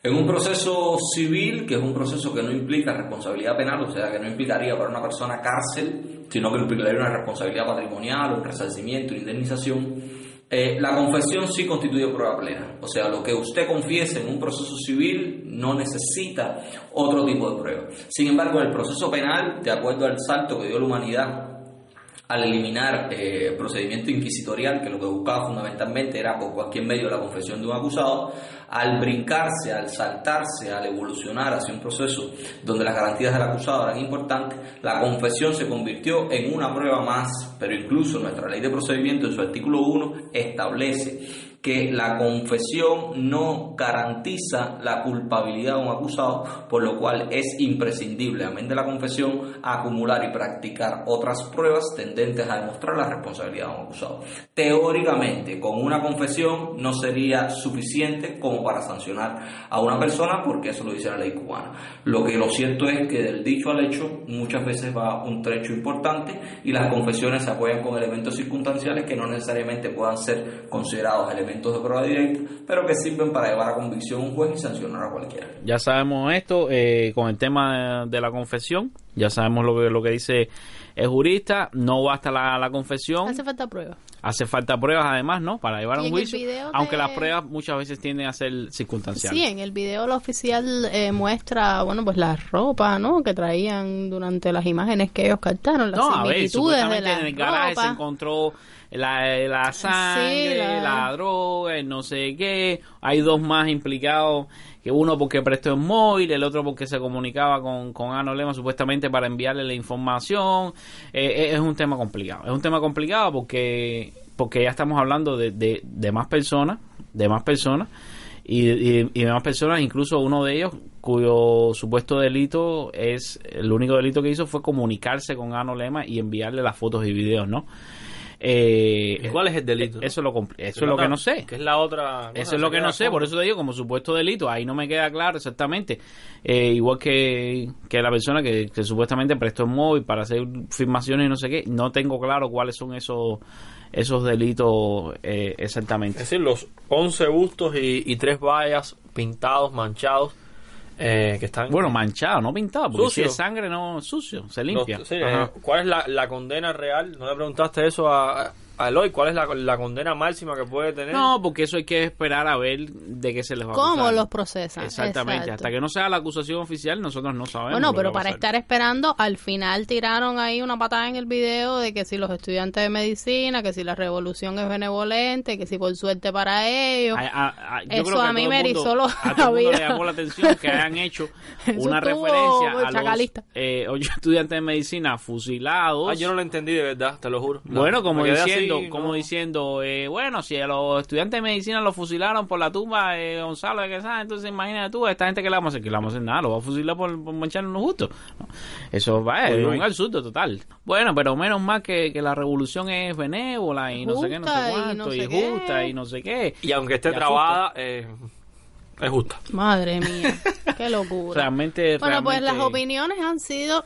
Speaker 12: En un proceso civil, que es un proceso que no implica responsabilidad penal, o sea, que no implicaría para una persona cárcel, sino que implicaría una responsabilidad patrimonial, un resarcimiento, indemnización, eh, la confesión sí constituye prueba plena. O sea, lo que usted confiese en un proceso civil no necesita otro tipo de prueba. Sin embargo, en el proceso penal, de acuerdo al salto que dio la humanidad al eliminar eh, el procedimiento inquisitorial, que lo que buscaba fundamentalmente era por cualquier medio la confesión de un acusado, al brincarse, al saltarse, al evolucionar hacia un proceso donde las garantías del acusado eran importantes, la confesión se convirtió en una prueba más, pero incluso nuestra ley de procedimiento en su artículo 1 establece que la confesión no garantiza la culpabilidad de un acusado, por lo cual es imprescindible, amén de la confesión, acumular y practicar otras pruebas tendentes a demostrar la responsabilidad de un acusado. Teóricamente, con una confesión no sería suficiente como para sancionar a una persona, porque eso lo dice la ley cubana. Lo que lo cierto es que del dicho al hecho muchas veces va un trecho importante y las confesiones se apoyan con elementos circunstanciales que no necesariamente puedan ser considerados elementos de prueba directa, pero que sirven para llevar a convicción a un juez y sancionar a cualquiera.
Speaker 4: Ya sabemos esto eh, con el tema de, de la confesión. Ya sabemos lo que, lo que dice el jurista. No basta la, la confesión.
Speaker 5: Hace falta prueba.
Speaker 4: Hace falta pruebas además, ¿no? Para llevar a un juicio.
Speaker 5: video
Speaker 4: Aunque
Speaker 5: de-
Speaker 4: las pruebas muchas veces tienden a ser circunstanciales.
Speaker 5: Sí, en el video el oficial eh, muestra, bueno, pues la ropa, ¿no? Que traían durante las imágenes que ellos captaron, las
Speaker 4: No, a ver,
Speaker 5: de la
Speaker 4: en el garaje se encontró la, la sangre,
Speaker 5: Sí,
Speaker 4: la...
Speaker 5: la-
Speaker 4: droga, el no sé qué. Hay dos más implicados, uno porque prestó el móvil, el otro porque se comunicaba con, con Ano Lema supuestamente para enviarle la información. Eh, es un tema complicado. Es un tema complicado porque, porque ya estamos hablando de, de, de más personas, de más personas. Y, y, y de más personas, incluso uno de ellos cuyo supuesto delito es, el único delito que hizo fue comunicarse con Ano Lema y enviarle las fotos y videos, ¿no? Eh,
Speaker 7: ¿Y cuál es el delito?
Speaker 4: Eso, lo, eso
Speaker 7: Que
Speaker 4: es lo que no sé.
Speaker 7: Que es la otra.
Speaker 4: Eso es lo que no sé, por eso te digo, como supuesto delito, ahí no me queda claro exactamente. Eh, igual que, que la persona que, que supuestamente prestó el móvil para hacer filmaciones y no sé qué, no tengo claro cuáles son esos esos delitos eh, exactamente.
Speaker 7: Es decir, los 11 bustos y, y tres vallas pintados, manchados, eh, que están...
Speaker 4: Bueno, manchado, no pintado, porque
Speaker 7: Sucio.
Speaker 4: si es sangre, no sucio, se limpia.
Speaker 7: Los- sí,
Speaker 4: Ajá.
Speaker 7: eh, ¿Cuál es la, la condena real? ¿No le preguntaste eso a, a Eloy? ¿Cuál es la, la condena máxima que puede tener?
Speaker 4: No, porque eso hay que esperar a ver de qué se les va a
Speaker 5: ¿Cómo
Speaker 4: acusar.
Speaker 5: los procesan?
Speaker 4: Exactamente,
Speaker 5: Exacto.
Speaker 4: hasta que no sea la acusación oficial, nosotros no sabemos.
Speaker 5: Bueno, pero para estar esperando, al final tiraron ahí una patada en el video de que si los estudiantes de medicina, que si la revolución es benevolente, que si por suerte para ellos.
Speaker 4: A- a- a- yo
Speaker 5: Eso
Speaker 4: creo que
Speaker 5: a mí me erizó lo-
Speaker 4: a todo
Speaker 5: la
Speaker 4: el mundo le llamó la atención que hayan hecho una referencia a los eh, ocho estudiantes de medicina fusilados.
Speaker 7: Ah, yo no lo entendí de verdad, te lo juro.
Speaker 4: Bueno, como
Speaker 7: Me no.
Speaker 4: como diciendo, eh, bueno, si a los estudiantes de medicina los fusilaron por la tumba de Gonzalo de Quesada, entonces imagínate tú, a esta gente que le vamos a hacer, que le vamos a hacer nada, lo va a fusilar por, por manchar unos justos. No, Eso va, es
Speaker 7: Uy,
Speaker 4: un absurdo total. Bueno, pero menos mal que, que la revolución es benévola y no sé qué, no sé
Speaker 5: y
Speaker 4: cuánto,
Speaker 5: no
Speaker 4: y,
Speaker 5: sé qué.
Speaker 4: justa y no sé qué.
Speaker 7: Y aunque esté
Speaker 4: Y
Speaker 7: trabada, eh, es justa.
Speaker 5: Madre mía, qué locura.
Speaker 4: Realmente,
Speaker 5: bueno, pues las opiniones han sido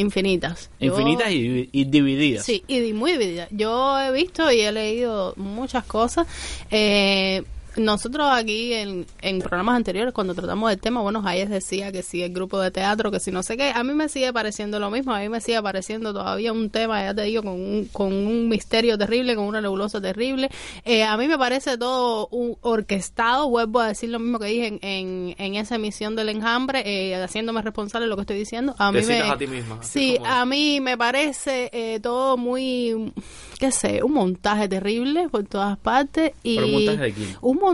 Speaker 5: infinitas. Yo-
Speaker 4: infinitas y, y divididas.
Speaker 5: Sí, y muy divididas. Yo he visto y he leído muchas cosas. Eh, nosotros aquí en, en programas anteriores, cuando tratamos del tema, bueno, Hayes decía que si el grupo de teatro, que si no sé qué, a mí me sigue pareciendo lo mismo, a mí me sigue pareciendo todavía un tema, ya te digo, con un, con un misterio terrible, con una nebulosa terrible. Eh, a mí me parece todo un orquestado, vuelvo a decir lo mismo que dije en, en, en esa emisión del enjambre, eh, haciéndome responsable de lo que estoy diciendo. A mí me,
Speaker 7: a ti misma,
Speaker 5: Sí, a mí me parece eh, todo muy, qué sé, un montaje terrible por todas partes. Y
Speaker 4: ¿Pero un montaje de quién?
Speaker 5: un montaje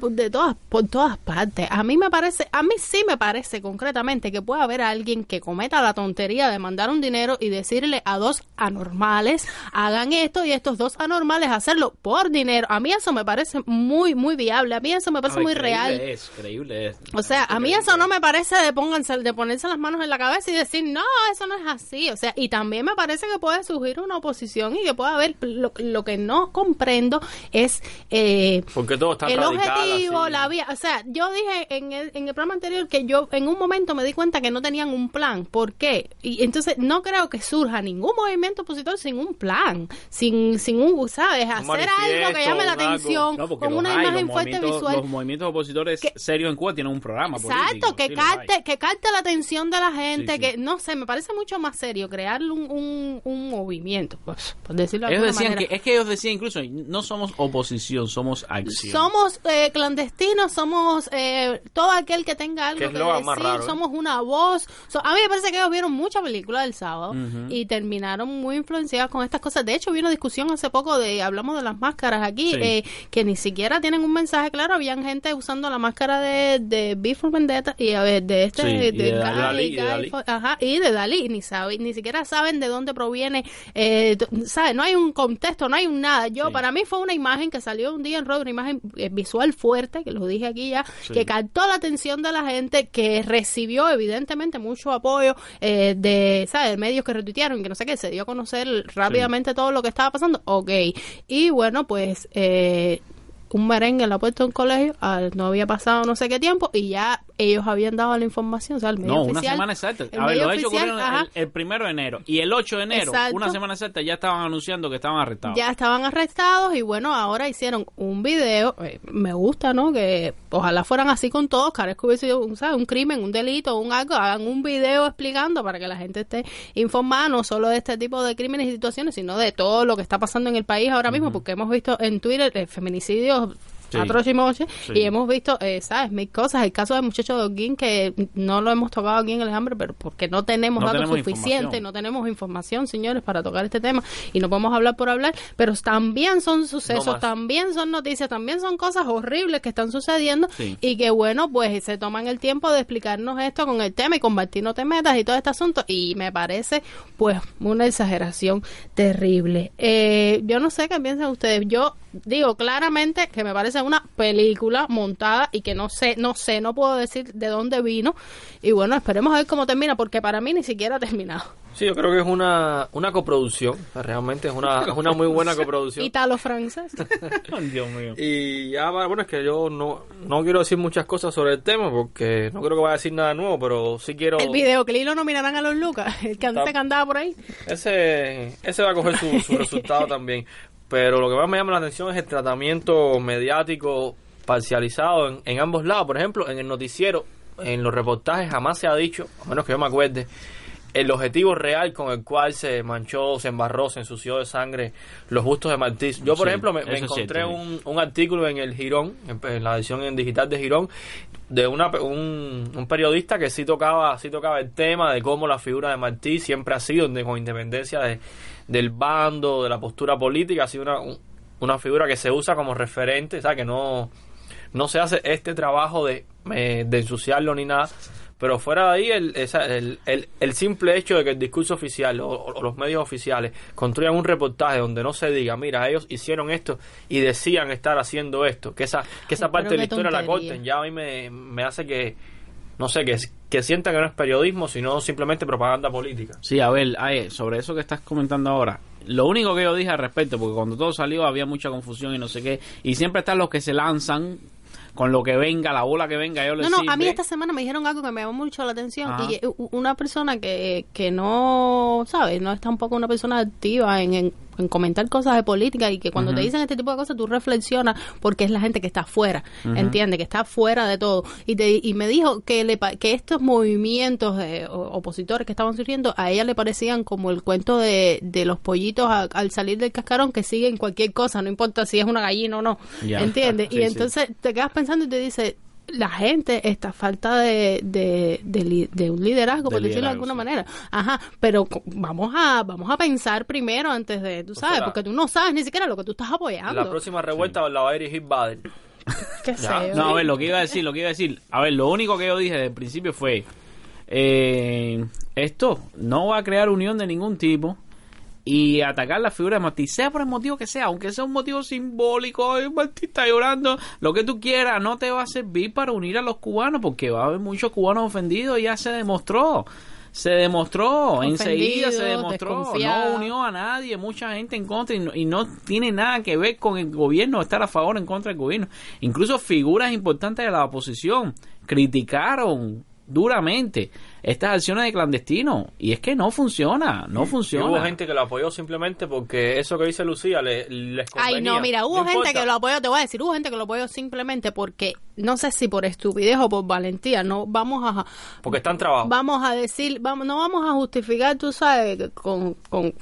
Speaker 5: por, de todas, por todas partes. A mí me parece, a mí sí me parece concretamente que puede haber alguien que cometa la tontería de mandar un dinero y decirle a dos anormales, hagan esto y estos dos anormales hacerlo por dinero. A mí eso me parece muy, muy viable. A mí eso me parece
Speaker 4: ver,
Speaker 5: muy real.
Speaker 4: Es, creíble es.
Speaker 5: O sea, a mí eso no me parece de pónganse, de ponerse las manos en la cabeza y decir, no, eso no es así. O sea, y también me parece que puede surgir una oposición y que puede haber, lo, lo que no comprendo es eh,
Speaker 7: Porque todo está
Speaker 5: el
Speaker 7: radical,
Speaker 5: objetivo,
Speaker 7: así.
Speaker 5: la vía. O sea, yo dije en el, en el programa anterior que yo en un momento me di cuenta que no tenían un plan. ¿Por qué? Y entonces no creo que surja ningún movimiento opositor sin un plan, sin, sin un, ¿sabes? Hacer algo que llame la atención
Speaker 4: No,
Speaker 5: con una
Speaker 4: hay,
Speaker 5: imagen fuerte visual.
Speaker 4: Los movimientos opositores serios en Cuba tienen un programa
Speaker 5: Exacto,
Speaker 4: político,
Speaker 5: que
Speaker 4: sí,
Speaker 5: capte, que capte la atención de la gente,
Speaker 4: Sí, sí.
Speaker 5: que no sé, me parece mucho más serio crear un, un, un movimiento, pues, por decirlo de
Speaker 4: Ellos
Speaker 5: alguna
Speaker 4: decían
Speaker 5: manera.
Speaker 4: que, es que ellos decían incluso, no somos oposición, somos acción.
Speaker 5: Somos eh, clandestinos, somos eh, todo aquel que tenga algo que decir,
Speaker 4: raro, ¿eh?
Speaker 5: somos una voz. So- a mí me parece que ellos vieron mucha película del sábado y terminaron muy influenciados con estas cosas. De hecho, vi una discusión hace poco de, hablamos de las máscaras aquí,
Speaker 4: Sí.
Speaker 5: eh, que ni siquiera tienen un mensaje claro. Habían gente usando la máscara de, de B for Vendetta y a ver, de este,
Speaker 4: Sí, y de
Speaker 5: Guy-
Speaker 4: Dalí, y de Dalí.
Speaker 5: Ajá, y de Dalí, ni saben, ni siquiera saben de dónde proviene, eh, ¿sabes? No hay un contexto, no hay un nada. Yo, para mí fue una imagen que salió un día en Road, una imagen eh, visual fuerte, que lo dije aquí ya,
Speaker 4: Sí.
Speaker 5: que captó la atención de la gente, que recibió evidentemente mucho apoyo eh, de, ¿sabes? Medios que retuitearon, que no sé qué, se dio a conocer rápidamente todo lo que estaba pasando. Ok. Y bueno, pues, eh, un merengue lo ha puesto en colegio, ah, no había pasado no sé qué tiempo y ya ellos habían dado la información, o sea, el medio
Speaker 4: No,
Speaker 5: oficial,
Speaker 4: una semana exacta.
Speaker 5: el
Speaker 4: A ver, los hechos ocurrieron el, el primero de enero. Y el 8 de enero,
Speaker 5: Exacto.
Speaker 4: una semana exacta, ya estaban anunciando que estaban arrestados.
Speaker 5: ya estaban arrestados y bueno, ahora hicieron un video, eh, me gusta, ¿no? Que ojalá fueran así con todos, que que hubiese sido un, ¿sabes? un crimen, un delito, un algo, hagan un video explicando para que la gente esté informada no solo de este tipo de crímenes y situaciones, sino de todo lo que está pasando en el país ahora mismo, porque hemos visto en Twitter eh, feminicidios
Speaker 4: Sí.
Speaker 5: atroz y moche,
Speaker 4: Sí.
Speaker 5: y hemos visto, eh, ¿sabes? Mil cosas. El caso del muchacho de Holguín, que no lo hemos tocado aquí en el hambre, pero porque no tenemos
Speaker 4: No
Speaker 5: datos
Speaker 4: tenemos
Speaker 5: suficientes, no tenemos información, señores, para tocar este tema, y no podemos hablar por hablar, pero también son sucesos,
Speaker 4: No
Speaker 5: también son noticias, también son cosas horribles que están sucediendo,
Speaker 4: Sí.
Speaker 5: y que bueno, pues se toman el tiempo de explicarnos esto con el tema y compartir no te metas y todo este asunto, y me parece, pues, una exageración terrible. Eh, yo no sé qué piensan ustedes, yo digo claramente que me parece una película montada y que no sé, no sé, no puedo decir de dónde vino, y bueno, esperemos a ver cómo termina, porque para mí ni siquiera ha terminado.
Speaker 7: Sí, yo creo que es una, una coproducción. O sea, Realmente es una, es una muy buena coproducción.
Speaker 5: Italo-francés.
Speaker 4: Dios mío.
Speaker 7: Y ya, bueno, es que yo no, no quiero decir muchas cosas sobre el tema porque no creo que vaya a decir nada nuevo, pero sí quiero...
Speaker 5: El videoclip lo nominarán a los Lucas, el que antes que andaba por ahí.
Speaker 7: Ese, ese va a coger su, su resultado también. Pero lo que más me llama la atención es el tratamiento mediático parcializado en, en ambos lados. Por ejemplo, en el noticiero, en los reportajes jamás se ha dicho, a menos que yo me acuerde, el objetivo real con el cual se manchó, se embarró, se ensució de sangre los bustos de Martí. Yo, por
Speaker 4: Sí,
Speaker 7: ejemplo, me, encontré un, un artículo en el Girón, en, en la edición en digital de Girón, de una, un, un periodista que sí tocaba, sí tocaba el tema de cómo la figura de Martí siempre ha sido, de- con independencia de, del bando, de la postura política, ha sido una, un- una figura que se usa como referente, o sea, que no, no se hace este trabajo de, eh, de ensuciarlo ni nada. Pero fuera de ahí, el, el, el, el simple hecho de que el discurso oficial o, o los medios oficiales construyan un reportaje donde no se diga, mira, ellos hicieron esto y decían estar haciendo esto, que esa, que esa
Speaker 5: Ay,
Speaker 7: parte de la historia la corten, ya a mí me, me hace que, no sé, que, que sientan que no es periodismo, sino simplemente propaganda política.
Speaker 4: Sí, a ver, ay, sobre eso que estás comentando ahora. Lo único que yo dije al respecto, porque cuando todo salió había mucha confusión y no sé qué, y siempre están los que se lanzan con lo que venga, la bola que venga, yo les
Speaker 5: No, no, a mí esta semana me dijeron algo que me llamó mucho la atención
Speaker 4: Ajá.
Speaker 5: y u- una persona que, que no, ¿sabes? No es tampoco una persona activa en, en, en comentar cosas de política y que cuando te dicen este tipo de cosas tú reflexionas porque es la gente que está afuera,
Speaker 4: Ujú.
Speaker 5: entiende, que está fuera de todo. Y, te, y me dijo que, le, que estos movimientos de opositores que estaban surgiendo a ella le parecían como el cuento de, de los pollitos a- al salir del cascarón que siguen cualquier cosa, no importa si es una gallina o no,
Speaker 4: Ya.
Speaker 5: ¿entiendes?
Speaker 4: Sí,
Speaker 5: y
Speaker 4: sí.
Speaker 5: entonces te quedas pensando y te dice la gente está falta de, de, de un liderazgo,
Speaker 4: De
Speaker 5: por decirlo de alguna manera. Ajá, pero vamos a vamos a pensar primero antes de, tú sabes,
Speaker 7: sea,
Speaker 5: porque tú no sabes ni siquiera lo que tú estás apoyando.
Speaker 7: La próxima revuelta la va a dirigir Baden.
Speaker 5: ¿Qué sé?
Speaker 4: No, a ver, lo que iba a decir, lo que iba a decir. A ver, lo único que yo dije desde el principio fue: eh, esto no va a crear unión de ningún tipo. Y atacar la figura de Martí, sea por el motivo que sea, aunque sea un motivo simbólico, ay, Martí está llorando, lo que tú quieras, no te va a servir para unir a los cubanos, porque va a haber muchos cubanos ofendidos, ya se demostró. Se demostró, enseguida se demostró, no unió a nadie, mucha gente en contra y no, y no tiene nada que ver con el gobierno, estar a favor o en contra del gobierno. Incluso figuras importantes de la oposición criticaron duramente estas acciones de clandestinos y es que no funciona, no
Speaker 7: Y
Speaker 4: funciona.
Speaker 7: hubo gente que lo apoyó simplemente porque eso que dice Lucía le, les convenía.
Speaker 5: Ay, no, mira, hubo gente
Speaker 7: importa.
Speaker 5: que lo apoyó, te voy a decir, hubo gente que lo apoyó simplemente porque, no sé si por estupidez o por valentía, no vamos a...
Speaker 7: Porque están trabajo.
Speaker 5: Vamos a decir, vamos, no vamos a justificar, tú sabes, con, con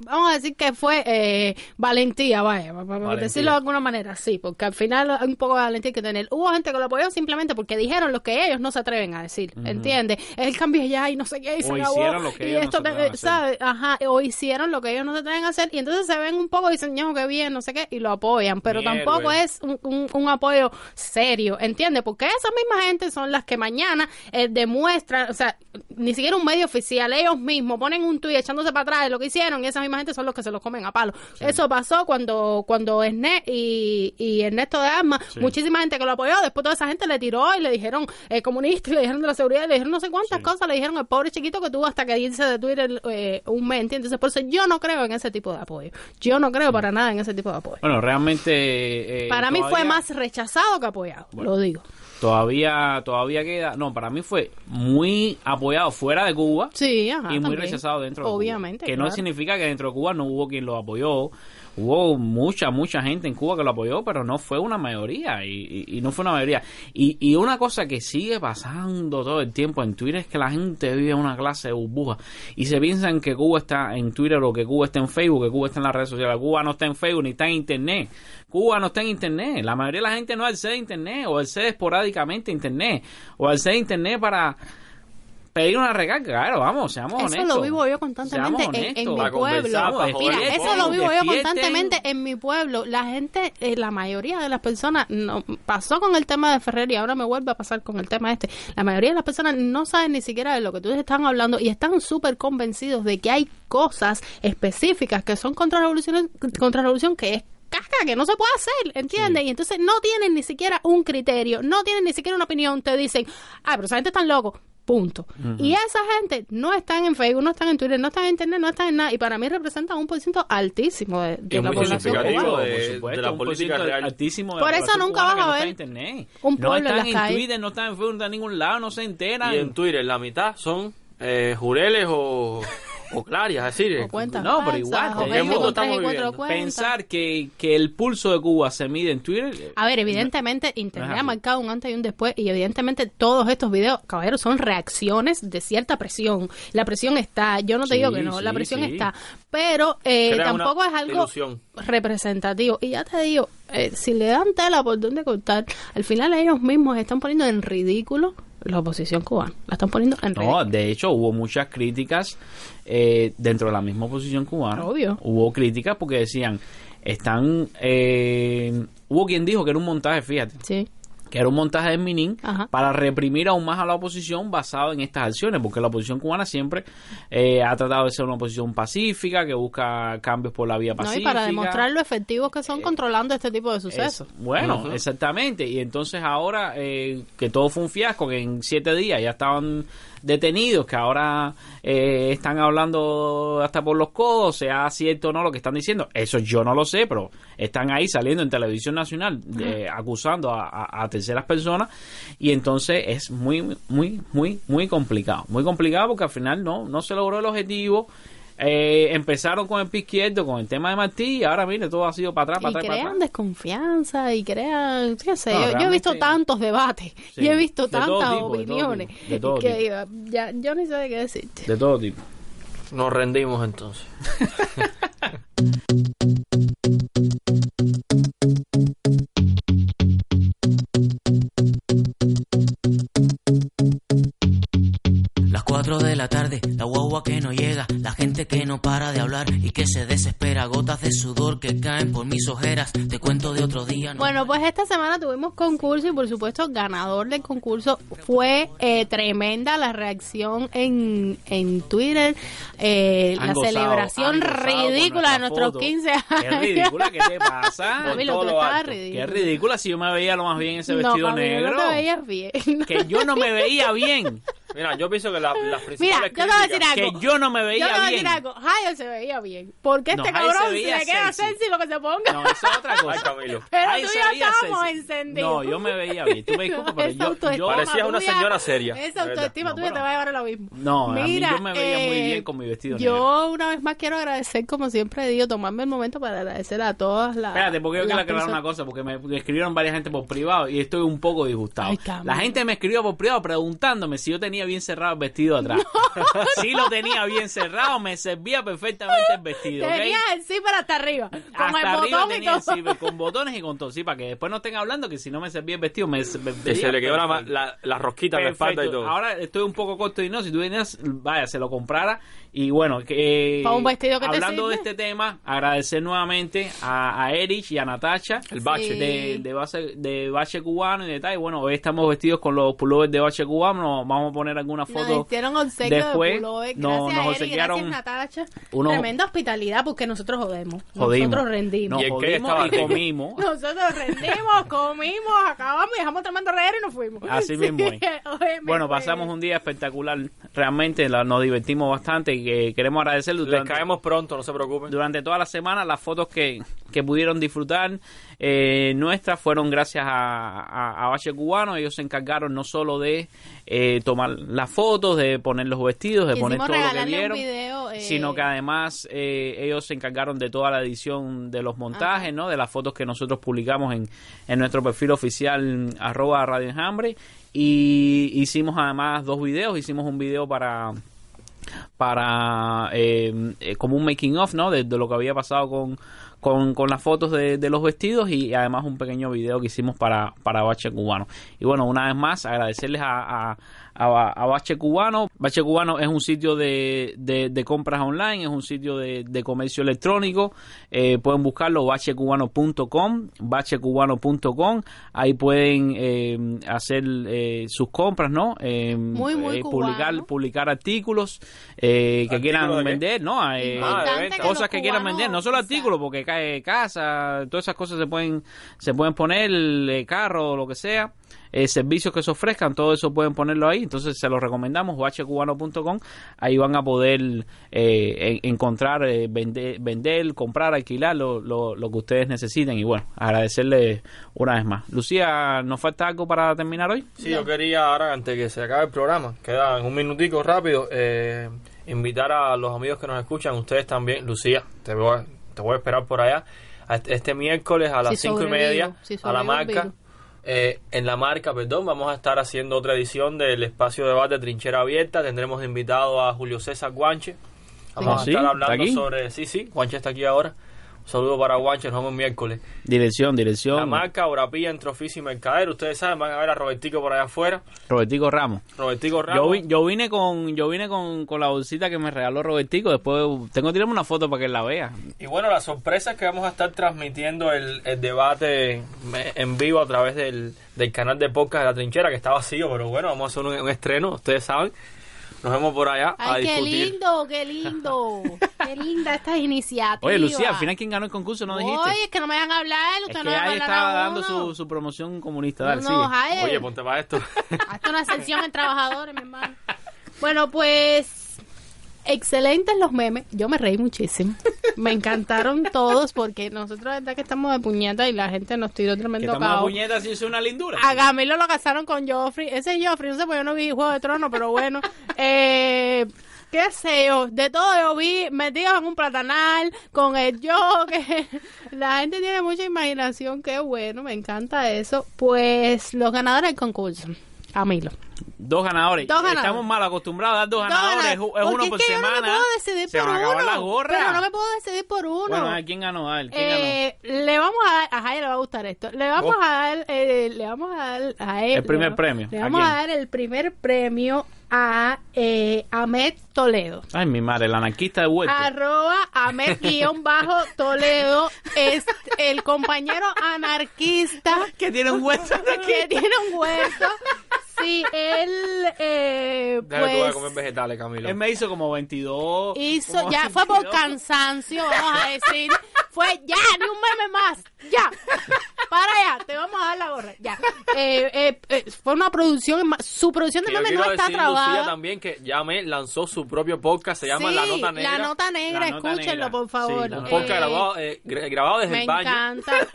Speaker 5: vamos a decir que fue eh, valentía, vaya, para decirlo de alguna manera, sí, porque al final hay un poco de valentía que tener. Hubo gente que lo apoyó simplemente porque dijeron lo que ellos no se atreven a decir,
Speaker 4: Ujú.
Speaker 5: ¿entiendes? El cambio ya y no sé qué, y se acabó,
Speaker 4: lo que
Speaker 5: y
Speaker 4: no
Speaker 5: esto te-
Speaker 4: hacer.
Speaker 5: ¿sabes? Ajá, o hicieron lo que ellos no se atreven a hacer y entonces se ven un poco y dicen, "Ño, qué bien, no sé qué, y lo apoyan, pero tampoco es un, un- un apoyo serio, ¿entiendes? Porque esas mismas gente son las que mañana eh, demuestran, o sea, ni siquiera un medio oficial, ellos mismos ponen un tuit echándose para atrás de lo que hicieron y esa misma gente son los que se los comen a palo. Eso pasó cuando cuando Ernest y, y Ernesto de Armas,
Speaker 4: Sí.
Speaker 5: muchísima gente que lo apoyó, después toda esa gente le tiró y le dijeron eh, comunista y le dijeron de la seguridad y le dijeron no sé cuántas cosas, le dijeron al pobre chiquito que tuvo hasta que irse de Twitter eh, un mes. Entonces, por eso yo no creo en ese tipo de apoyo. Yo no creo para nada en ese tipo de apoyo.
Speaker 4: Bueno, realmente... eh,
Speaker 5: Para mí fue
Speaker 4: todavía-
Speaker 5: más rechazado que apoyado, lo digo.
Speaker 4: Todavía, todavía queda... No, para mí fue muy apoyado fuera de Cuba.
Speaker 5: Sí, ajá,
Speaker 4: y muy
Speaker 5: también.
Speaker 4: rechazado dentro de Cuba.
Speaker 5: Obviamente,
Speaker 4: Que no significa que dentro de Cuba no hubo quien lo apoyó. Hubo mucha, mucha gente en Cuba que lo apoyó, pero no fue una mayoría. Y, no fue una mayoría. Y, y una cosa que sigue pasando todo el tiempo en Twitter es que la gente vive una clase de burbuja. Y se piensan que Cuba está en Twitter o que Cuba está en Facebook, que Cuba está en las redes sociales. Cuba no está en Facebook ni está en Internet. Cuba no está en Internet. La mayoría de la gente no accede a Internet o accede esporádicamente Internet. O accede a Internet para pedir una recarga. Claro, vamos, seamos
Speaker 5: Eso
Speaker 4: honestos.
Speaker 5: lo vivo yo constantemente en, mi pueblo. Mira, eso lo vivo yo constantemente en mi pueblo. La gente, eh, la mayoría de las personas, no, pasó con el tema de Ferrer y ahora me vuelve a pasar con el tema este. La mayoría de las personas no saben ni siquiera de lo que ustedes están hablando y están súper convencidos de que hay cosas específicas que son contra la revolución, contra la revolución que es caca, que no se puede hacer, ¿entiendes? Y entonces no tienen ni siquiera un criterio, no tienen ni siquiera una opinión, te dicen, ah, pero esa gente está loco, punto. Y esa gente no están en Facebook, no están en Twitter, no están en Internet, no están en nada, y para mí representan un por ciento altísimo de, la población cubana.
Speaker 7: de-
Speaker 4: por
Speaker 7: de
Speaker 4: supuesto,
Speaker 7: la
Speaker 4: un
Speaker 7: política real.
Speaker 4: altísimo de la
Speaker 5: Por eso nunca vas a
Speaker 4: no
Speaker 5: ver
Speaker 4: está en internet.
Speaker 5: un
Speaker 4: no
Speaker 5: pueblo en
Speaker 4: están
Speaker 5: las
Speaker 4: en. Twitter, no están en Facebook, no están en ningún lado, no se enteran.
Speaker 7: Y en Twitter la mitad son eh, jureles o, o clarias, es decir,
Speaker 5: O cuentas
Speaker 4: No, pero igual,
Speaker 5: o cuentas.
Speaker 4: Pensar que, que el pulso de Cuba se mide en Twitter. eh,
Speaker 5: A ver, evidentemente Internet ha marcado un antes y un después y evidentemente todos estos videos, caballeros, son reacciones de cierta presión. La presión está, yo no te
Speaker 4: Sí,
Speaker 5: digo que no, la presión
Speaker 4: sí.
Speaker 5: está, pero eh, tampoco es algo
Speaker 7: ilusión.
Speaker 5: representativo. Y ya te digo, eh, si le dan tela por donde cortar, al final ellos mismos están poniendo en ridículo la oposición cubana. La están poniendo en ridículo.
Speaker 4: No, de hecho hubo muchas críticas eh, dentro de la misma oposición cubana.
Speaker 5: Obvio.
Speaker 4: Hubo críticas porque decían, están... eh, hubo quien dijo que era un montaje, fíjate.
Speaker 5: Sí.
Speaker 4: que era un montaje de Minin
Speaker 5: Ajá.
Speaker 4: para reprimir aún más a la oposición basado en estas acciones, porque la oposición cubana siempre eh, ha tratado de ser una oposición pacífica, que busca cambios por la vía
Speaker 5: No, y
Speaker 4: pacífica.
Speaker 5: para demostrar lo efectivos que son controlando este tipo de sucesos.
Speaker 4: Es- bueno, exactamente. Y entonces ahora eh, que todo fue un fiasco, que en siete días ya estaban detenidos, que ahora eh, están hablando hasta por los codos, sea cierto o no lo que están diciendo, eso yo no lo sé, pero están ahí saliendo en televisión nacional eh, acusando a, a- a terceras personas y entonces es muy, muy, muy, muy complicado. Muy complicado porque al final no, no se logró el objetivo. Eh, empezaron con el pie izquierdo, con el tema de Martí, y ahora mire, todo ha sido para atrás, para
Speaker 5: y
Speaker 4: atrás, para
Speaker 5: crean
Speaker 4: atrás.
Speaker 5: desconfianza y crean, qué sé,
Speaker 4: No,
Speaker 5: yo, yo he visto tantos debates
Speaker 4: Sí,
Speaker 5: y he visto tantas
Speaker 4: tipo, de todo
Speaker 5: opiniones
Speaker 4: tipo, de todo
Speaker 5: que
Speaker 4: tipo.
Speaker 5: ya, yo ni sé de qué decirte.
Speaker 4: De todo tipo.
Speaker 7: Nos rendimos entonces.
Speaker 13: que no para de hablar y que se desespera, gotas de sudor que caen por mis ojeras. Te cuento de otro día. no-
Speaker 5: Bueno, pues esta semana tuvimos concurso y por supuesto ganador del concurso fue eh, tremenda la reacción en, en Twitter, eh, la
Speaker 4: gozado,
Speaker 5: celebración ridícula de nuestros
Speaker 4: foto.
Speaker 5: 15 años.
Speaker 4: Qué ridícula, ¿qué te pasa?
Speaker 5: Camilo,
Speaker 4: Por
Speaker 5: tú ridículo.
Speaker 4: Qué ridícula si yo me veía lo más bien en ese
Speaker 5: no,
Speaker 4: vestido
Speaker 5: Camilo,
Speaker 4: negro.
Speaker 5: no te veías bien.
Speaker 4: Que yo no me veía bien.
Speaker 7: Mira, yo pienso que la- las
Speaker 5: Mira,
Speaker 7: principales
Speaker 5: yo te voy a decir
Speaker 7: críticas-
Speaker 5: algo.
Speaker 4: Que yo no me
Speaker 5: Yo
Speaker 4: veía
Speaker 5: te voy a
Speaker 4: bien.
Speaker 5: decir algo. Jairo se veía bien. ¿Por qué
Speaker 4: No,
Speaker 5: este
Speaker 4: se
Speaker 5: cabrón se,
Speaker 4: veía
Speaker 5: le queda
Speaker 4: sexy.
Speaker 5: sexy lo que se ponga?
Speaker 4: No, eso es otra cosa.
Speaker 7: Ay, Camilo.
Speaker 5: Pero tú
Speaker 4: se
Speaker 5: y yo
Speaker 4: veía
Speaker 5: estábamos
Speaker 4: sexy.
Speaker 5: encendidos.
Speaker 4: No, yo me veía bien. Tú me disculpas, pero
Speaker 5: Esa
Speaker 4: yo,
Speaker 5: autoestima
Speaker 4: yo
Speaker 7: Parecías una
Speaker 5: tuya,
Speaker 7: señora seria, de
Speaker 5: Esa
Speaker 7: verdad.
Speaker 5: autoestima
Speaker 4: No,
Speaker 5: tuya te va a llevar a lo mismo.
Speaker 4: No, a mí
Speaker 5: Mira,
Speaker 4: yo me veía muy
Speaker 5: eh,
Speaker 4: bien con mi vestido
Speaker 5: Yo
Speaker 4: negro.
Speaker 5: una vez más quiero agradecer, como siempre digo, tomarme el momento para agradecer a todas las.
Speaker 4: Espérate, porque yo quiero
Speaker 5: las
Speaker 4: aclarar una
Speaker 5: personas-
Speaker 4: cosa, porque me me escribieron varias gente por privado y estoy un poco disgustado.
Speaker 5: Ay, Camilo.
Speaker 4: la gente me escribió por privado preguntándome si yo tenía bien cerrado el vestido atrás. Sí lo tenía bien cerrado, me servía perfectamente el vestido.
Speaker 5: Tenía el zipper hasta arriba. Con
Speaker 4: Hasta
Speaker 5: el
Speaker 4: arriba
Speaker 5: botón y
Speaker 4: el zipper, con botones y con todo, sí, para que después no estén hablando que si no me servía el vestido me,
Speaker 7: se le quedó la, la, la rosquita en la espalda y todo.
Speaker 4: Ahora estoy un poco corto y no, si tú venías, vaya, se lo comprara. Y bueno, que,
Speaker 5: Pa' un vestido que te
Speaker 4: hablando de este tema, agradecer nuevamente a, a Erich y a Natacha.
Speaker 7: El bache.
Speaker 5: Sí.
Speaker 4: De, de, base, de bache cubano y de tal. Y bueno, hoy estamos vestidos con los pullovers de bache cubano. Vamos a poner algunas
Speaker 5: Nos
Speaker 4: fotos.
Speaker 5: hicieron obsequio
Speaker 4: después.
Speaker 5: de pullover.
Speaker 4: No-
Speaker 5: Gracias,
Speaker 4: nos
Speaker 5: Eri,
Speaker 4: obsequiaron
Speaker 5: gracias, Natacha. Tremenda hospitalidad porque nosotros jodemos.
Speaker 4: Jodimos.
Speaker 5: Nosotros rendimos.
Speaker 4: Nos
Speaker 7: ¿Y en qué
Speaker 4: jodimos
Speaker 7: estaba
Speaker 4: y comimos.
Speaker 5: Nosotros rendimos, comimos, acabamos y dejamos tremendo reguero y nos fuimos.
Speaker 4: Así mismo Bueno, pasamos un día espectacular. Realmente la- nos divertimos bastante y que queremos agradecerle
Speaker 7: Les
Speaker 4: durante,
Speaker 7: caemos pronto, no se preocupen.
Speaker 4: durante toda la semana. Las fotos que, que pudieron disfrutar eh, nuestras fueron gracias a, a, a Bache Cubano. Ellos se encargaron no solo de eh, tomar las fotos, de poner los vestidos, de
Speaker 5: Quisimos
Speaker 4: poner todo lo que vieron.
Speaker 5: video, eh,
Speaker 4: Sino que además eh, ellos se encargaron de toda la edición de los montajes, ¿no? De las fotos que nosotros publicamos en, en nuestro perfil oficial arroba Radio Enjambre. Y hicimos además dos videos. Hicimos un video para para eh, eh, como un making of no de, lo que había pasado con, con, las fotos de, de los vestidos y además un pequeño video que hicimos para, para Bache Cubano. Y bueno una vez más agradecerles a, a, a, a Bache Cubano. Bache Cubano es un sitio de, de, de compras online es un sitio de, de comercio electrónico. Eh, pueden buscarlo bachecubano.com bachecubano.com ahí pueden eh, hacer eh, sus compras no Eh,
Speaker 5: Muy, muy
Speaker 4: eh, publicar publicar artículos eh, que
Speaker 7: ¿Artículos
Speaker 4: quieran vender, ¿no? Eh,
Speaker 7: Ah,
Speaker 5: que
Speaker 4: cosas
Speaker 5: los
Speaker 4: que quieran vender, no solo artículos, porque cae casa, todas esas cosas se pueden se pueden poner, carro, lo que sea, eh, servicios que se ofrezcan, todo eso pueden ponerlo ahí, entonces se los recomendamos, hcubano.com, ahí van a poder eh, en- encontrar, eh, vender, vender, comprar, alquilar lo, lo, lo que ustedes necesiten y bueno, agradecerles una vez más. Lucía, ¿nos falta algo para terminar hoy?
Speaker 7: Sí, yo quería ahora, antes que se acabe el programa, quedan un minutico rápido, eh, invitar a los amigos que nos escuchan, ustedes también, Lucía, te voy a, te voy a esperar por allá, este, este miércoles a las cinco y media, a la marca.
Speaker 5: virus.
Speaker 7: Eh, en la marca, perdón, vamos a estar haciendo otra edición del espacio de debate Trinchera Abierta. Tendremos invitado a Julio César Guanche. Vamos
Speaker 4: Ah,
Speaker 7: a estar
Speaker 4: ¿Está
Speaker 7: hablando sobre. Sí, sí, Guanche está aquí ahora. Un saludo para Guanche, nos vemos miércoles.
Speaker 4: Dirección, dirección.
Speaker 7: La marca, Orapilla, entre oficio y mercader. Ustedes saben, van a ver a Robertico por allá afuera.
Speaker 4: Robertico Ramos.
Speaker 7: Robertico Ramos.
Speaker 4: Yo, vi- yo vine con yo vine con, con la bolsita que me regaló Robertico. Después tengo que tirarme una foto para que él la vea.
Speaker 7: Y bueno, la sorpresa es que vamos a estar transmitiendo el, el debate me- en vivo a través del, del canal de podcast de La Trinchera, que está vacío, pero bueno, vamos a hacer un, un estreno, ustedes saben. Nos vemos por allá a
Speaker 5: Ay, qué
Speaker 7: discutir.
Speaker 5: lindo, qué lindo. qué linda esta iniciativa.
Speaker 4: Oye, Lucía, al final quién ganó el concurso no dijiste.
Speaker 5: Oye, es que no me dejan hablar,
Speaker 4: es
Speaker 5: usted
Speaker 4: que
Speaker 5: no dejan
Speaker 4: estaba
Speaker 5: hablar a
Speaker 4: dando su, su promoción comunista. Dale,
Speaker 5: No. Jair.
Speaker 7: Oye, ponte para esto.
Speaker 5: Hasta una sección en trabajadores, mi hermano. Bueno, pues excelentes los memes. Yo me reí muchísimo. Me encantaron todos porque nosotros, la verdad, que estamos de puñeta y la gente nos tiró tremendo
Speaker 4: estamos a
Speaker 5: caos.
Speaker 4: puñetas y es una lindura.
Speaker 5: A Gamilo lo casaron con Joffrey. Ese Joffrey, no sé, pues yo no vi Juego de Tronos, pero bueno. Eh, qué sé yo, de todo yo vi metido en un platanal con el yo, que la gente tiene mucha imaginación, qué bueno, me encanta eso. Pues los ganadores del concurso, Camilo.
Speaker 4: Dos ganadores.
Speaker 5: Dos ganadores.
Speaker 4: Estamos mal acostumbrados a dar dos
Speaker 5: Dos
Speaker 4: ganadores. Es,
Speaker 5: ganadores.
Speaker 4: es uno por
Speaker 5: que
Speaker 4: semana.
Speaker 5: Yo no me puedo decidir
Speaker 4: Se
Speaker 5: por
Speaker 4: van a acabar
Speaker 5: uno.
Speaker 4: las gorras.
Speaker 5: Pero no me puedo decidir por uno.
Speaker 4: Bueno, ¿a quién ganó? A ¿quién
Speaker 5: Eh, le vamos a dar, a Jaya le va a gustar esto. Le vamos
Speaker 4: Oh.
Speaker 5: a dar, eh, le vamos a dar a él.
Speaker 4: El primer premio.
Speaker 5: Le
Speaker 4: ¿A
Speaker 5: vamos a, dar el primer premio a eh, Ahmed Toledo.
Speaker 4: Ay, mi madre, el anarquista de vuelta.
Speaker 5: Arroba Ahmed guion bajo Toledo es el compañero anarquista
Speaker 4: que tiene un huerto.
Speaker 5: que tiene un huerto. Sí, él eh,
Speaker 7: Dale tú a
Speaker 5: pues
Speaker 7: comer vegetales, Camilo.
Speaker 4: Él me hizo como 22.
Speaker 5: hizo,
Speaker 4: como
Speaker 5: ya fue por
Speaker 4: 22.
Speaker 5: cansancio, vamos a decir. Fue ya, ni un meme más. Ya. Para allá, te vamos a dar la gorra. Ya. Eh, eh, eh, fue una producción, su producción de memes no está
Speaker 7: Lucía,
Speaker 5: trabada.
Speaker 7: también que Yame lanzó su propio podcast, se llama
Speaker 5: Sí,
Speaker 7: La Nota Negra.
Speaker 5: La Nota Negra,
Speaker 7: La Nota
Speaker 5: escúchenlo,
Speaker 7: Negra.
Speaker 5: por favor.
Speaker 7: Sí, un
Speaker 5: Eh,
Speaker 7: podcast grabado, eh, gra- grabado desde
Speaker 5: me
Speaker 7: el baño.
Speaker 5: encanta.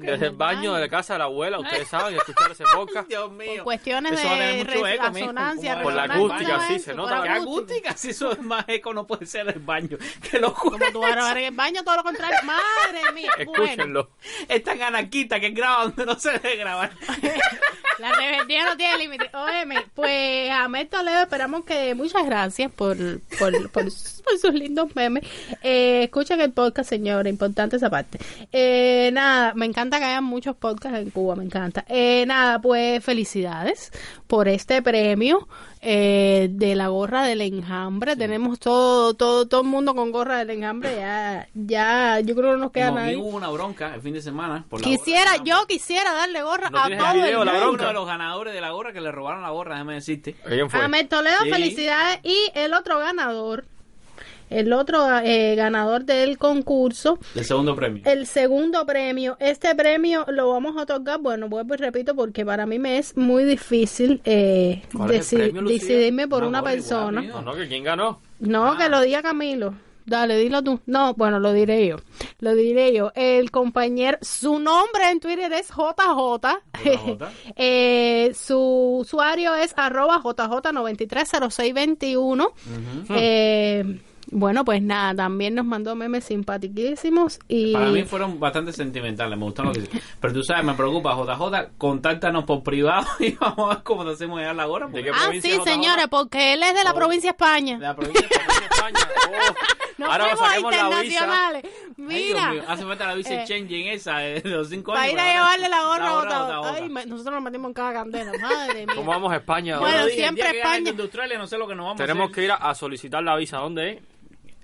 Speaker 7: Desde el baño de la casa de la abuela, ustedes saben, escuchar ese podcast.
Speaker 4: Dios mío.
Speaker 5: Cuestiones
Speaker 4: Eso va a tener
Speaker 5: de
Speaker 4: mucho eco,
Speaker 5: resonancia.
Speaker 7: Por la acústica,
Speaker 5: ¿no?
Speaker 7: sí, se nota.
Speaker 4: ¿Qué acústica? Si eso es más eco, no puede ser el baño. Que lo
Speaker 5: Como tú vas a el baño, todo lo contrario. Madre mía. Bueno,
Speaker 7: Escúchenlo.
Speaker 4: Es tan anarquista que graba donde no se debe grabar.
Speaker 5: la rebeldía no tiene límite. Óyeme, pues Ahmed Toledo, esperamos que muchas gracias por, por, por, por sus lindos memes. Eh, escuchen el podcast, señores, importante esa parte. Eh, nada, me encanta que haya muchos podcasts en Cuba, me encanta. Eh, nada, pues felicidades por este premio eh, de la gorra del enjambre. Tenemos todo, todo, todo el mundo con gorra del enjambre. Ya, ya, yo creo que no nos queda
Speaker 4: vi, hubo una bronca el fin de semana. Por la
Speaker 5: Quisiera, yo quisiera darle gorra
Speaker 7: ¿No
Speaker 5: a todo
Speaker 7: el video,
Speaker 5: el
Speaker 7: la
Speaker 5: mundo.
Speaker 4: uno de los ganadores de la gorra que le robaron la gorra, déjame decirte.
Speaker 5: Ahmed Toledo,
Speaker 4: Sí.
Speaker 5: felicidades. Y el otro ganador, el otro eh, ganador del concurso,
Speaker 4: El segundo premio.
Speaker 5: el segundo premio. Este premio lo vamos a otorgar, bueno, vuelvo y repito, porque para mí me es muy difícil eh,
Speaker 7: ¿Cuál es
Speaker 5: deci-
Speaker 7: premio,
Speaker 5: decidirme por
Speaker 4: Una
Speaker 5: una
Speaker 4: igual,
Speaker 5: persona.
Speaker 7: No, no, que quién ganó.
Speaker 5: No, que lo diga Camilo. Dale, dilo tú. No, bueno, lo diré yo. Lo diré yo. El compañero, su nombre en Twitter es JJ. eh, su usuario es arroba JJ930621. Eh, bueno, pues nada, también nos mandó memes simpaticísimos y...
Speaker 4: Para mí fueron bastante sentimentales, me gustaron lo que. Pero tú sabes, me preocupa, JJ, contáctanos por privado y vamos a ver cómo te hacemos llegar la gorra. porque-
Speaker 5: Ah, sí, señores, porque él es de la provincia de España.
Speaker 4: De la provincia de España.
Speaker 5: No
Speaker 7: Ahora
Speaker 5: fuimos a
Speaker 7: saquemos la visa.
Speaker 5: internacionales.
Speaker 4: Ay,
Speaker 5: Mira.
Speaker 4: mío, hace falta la visa
Speaker 5: eh,
Speaker 4: changing esa de los cinco años.
Speaker 5: Para ir a llevarle la gorra a. Ay, me- nosotros nos metimos en cada candela, madre mía.
Speaker 7: ¿Cómo vamos a España?
Speaker 5: Bueno, siempre
Speaker 4: que
Speaker 5: España.
Speaker 4: Australia, no sé lo que nos vamos a
Speaker 7: Tenemos
Speaker 4: hacer.
Speaker 7: que ir a, a solicitar la visa. ¿Dónde es?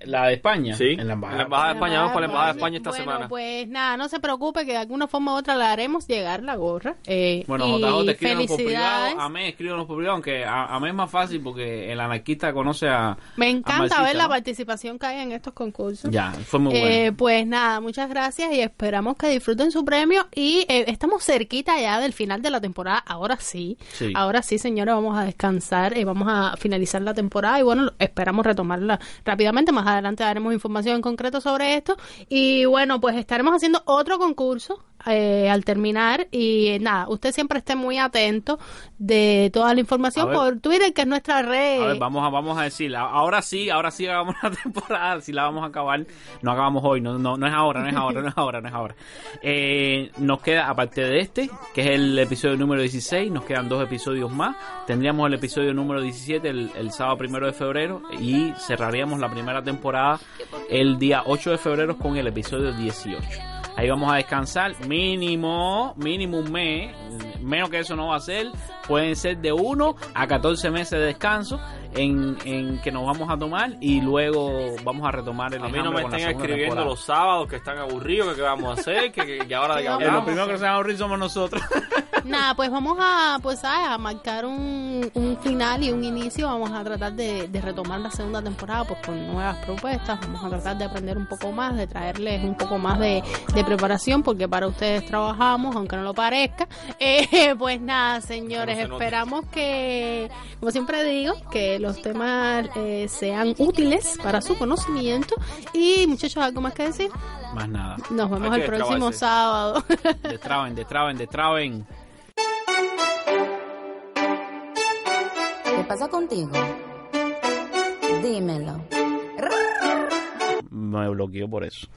Speaker 4: La de España.
Speaker 7: Sí,
Speaker 4: En la embajada.
Speaker 7: de España. Vamos para la Embajada de España esta
Speaker 5: bueno,
Speaker 7: semana.
Speaker 5: pues nada, no se preocupe que de alguna forma u otra le haremos llegar la gorra. Eh,
Speaker 4: Bueno,
Speaker 5: y
Speaker 4: JJ, escríbanos por privado.
Speaker 5: felicidades.
Speaker 4: A mí, escríbanos por privado, aunque a, a mí es más fácil porque el anarquista conoce a.
Speaker 5: Me
Speaker 4: a
Speaker 5: encanta
Speaker 4: Marxista,
Speaker 5: ver la
Speaker 4: ¿no?
Speaker 5: participación que hay en estos concursos.
Speaker 4: Ya, fue muy
Speaker 5: Eh,
Speaker 4: bueno.
Speaker 5: pues nada, muchas gracias y esperamos que disfruten su premio y eh, estamos cerquita ya del final de la temporada, ahora sí,
Speaker 4: Sí.
Speaker 5: ahora sí señores, vamos a descansar y vamos a finalizar la temporada y bueno, esperamos retomarla rápidamente, más adelante daremos información en concreto sobre esto. Y bueno, pues estaremos haciendo otro concurso eh, al terminar y nada, usted siempre esté muy atento de toda la información por Twitter que es nuestra red.
Speaker 4: A ver, vamos a, vamos a decir, ahora sí, ahora sí acabamos la temporada, si la vamos a acabar, no acabamos hoy, no, no, no es ahora, no es ahora, no es ahora, no es ahora. Eh, nos queda, aparte de este, que es el episodio número 16, nos quedan dos episodios más, tendríamos el episodio número 17 el, el sábado primero de febrero y cerraríamos la primera temporada el día 8 de febrero con el episodio 18. Ahí vamos a descansar mínimo, mínimo un mes, menos que eso no va a ser, pueden ser de 1 a 14 meses de descanso en, en que nos vamos a tomar y luego vamos a retomar el
Speaker 7: A mí no me
Speaker 4: segunda
Speaker 7: escribiendo
Speaker 4: temporada.
Speaker 7: los sábados que están aburidos, que qué vamos a hacer, que, que, que ahora de
Speaker 4: Lo
Speaker 7: hablamos.
Speaker 4: primero que se van a aburrir somos nosotros.
Speaker 5: Nada, pues vamos a, pues, ¿sabes? a marcar un, un final y un inicio. Vamos a tratar de, de retomar la segunda temporada pues con nuevas propuestas. Vamos a tratar de aprender un poco más, de traerles un poco más de, de preparación, porque para ustedes trabajamos, aunque no lo parezca. Eh, pues nada, señores, esperamos que, como siempre digo, que los temas eh, sean útiles para su conocimiento. Y muchachos, ¿algo más que decir?
Speaker 4: Más nada.
Speaker 5: Nos vemos el próximo sábado.
Speaker 4: Destraben, destraben, destraben.
Speaker 14: ¿Qué pasa contigo? Dímelo.
Speaker 4: Me bloqueó por eso.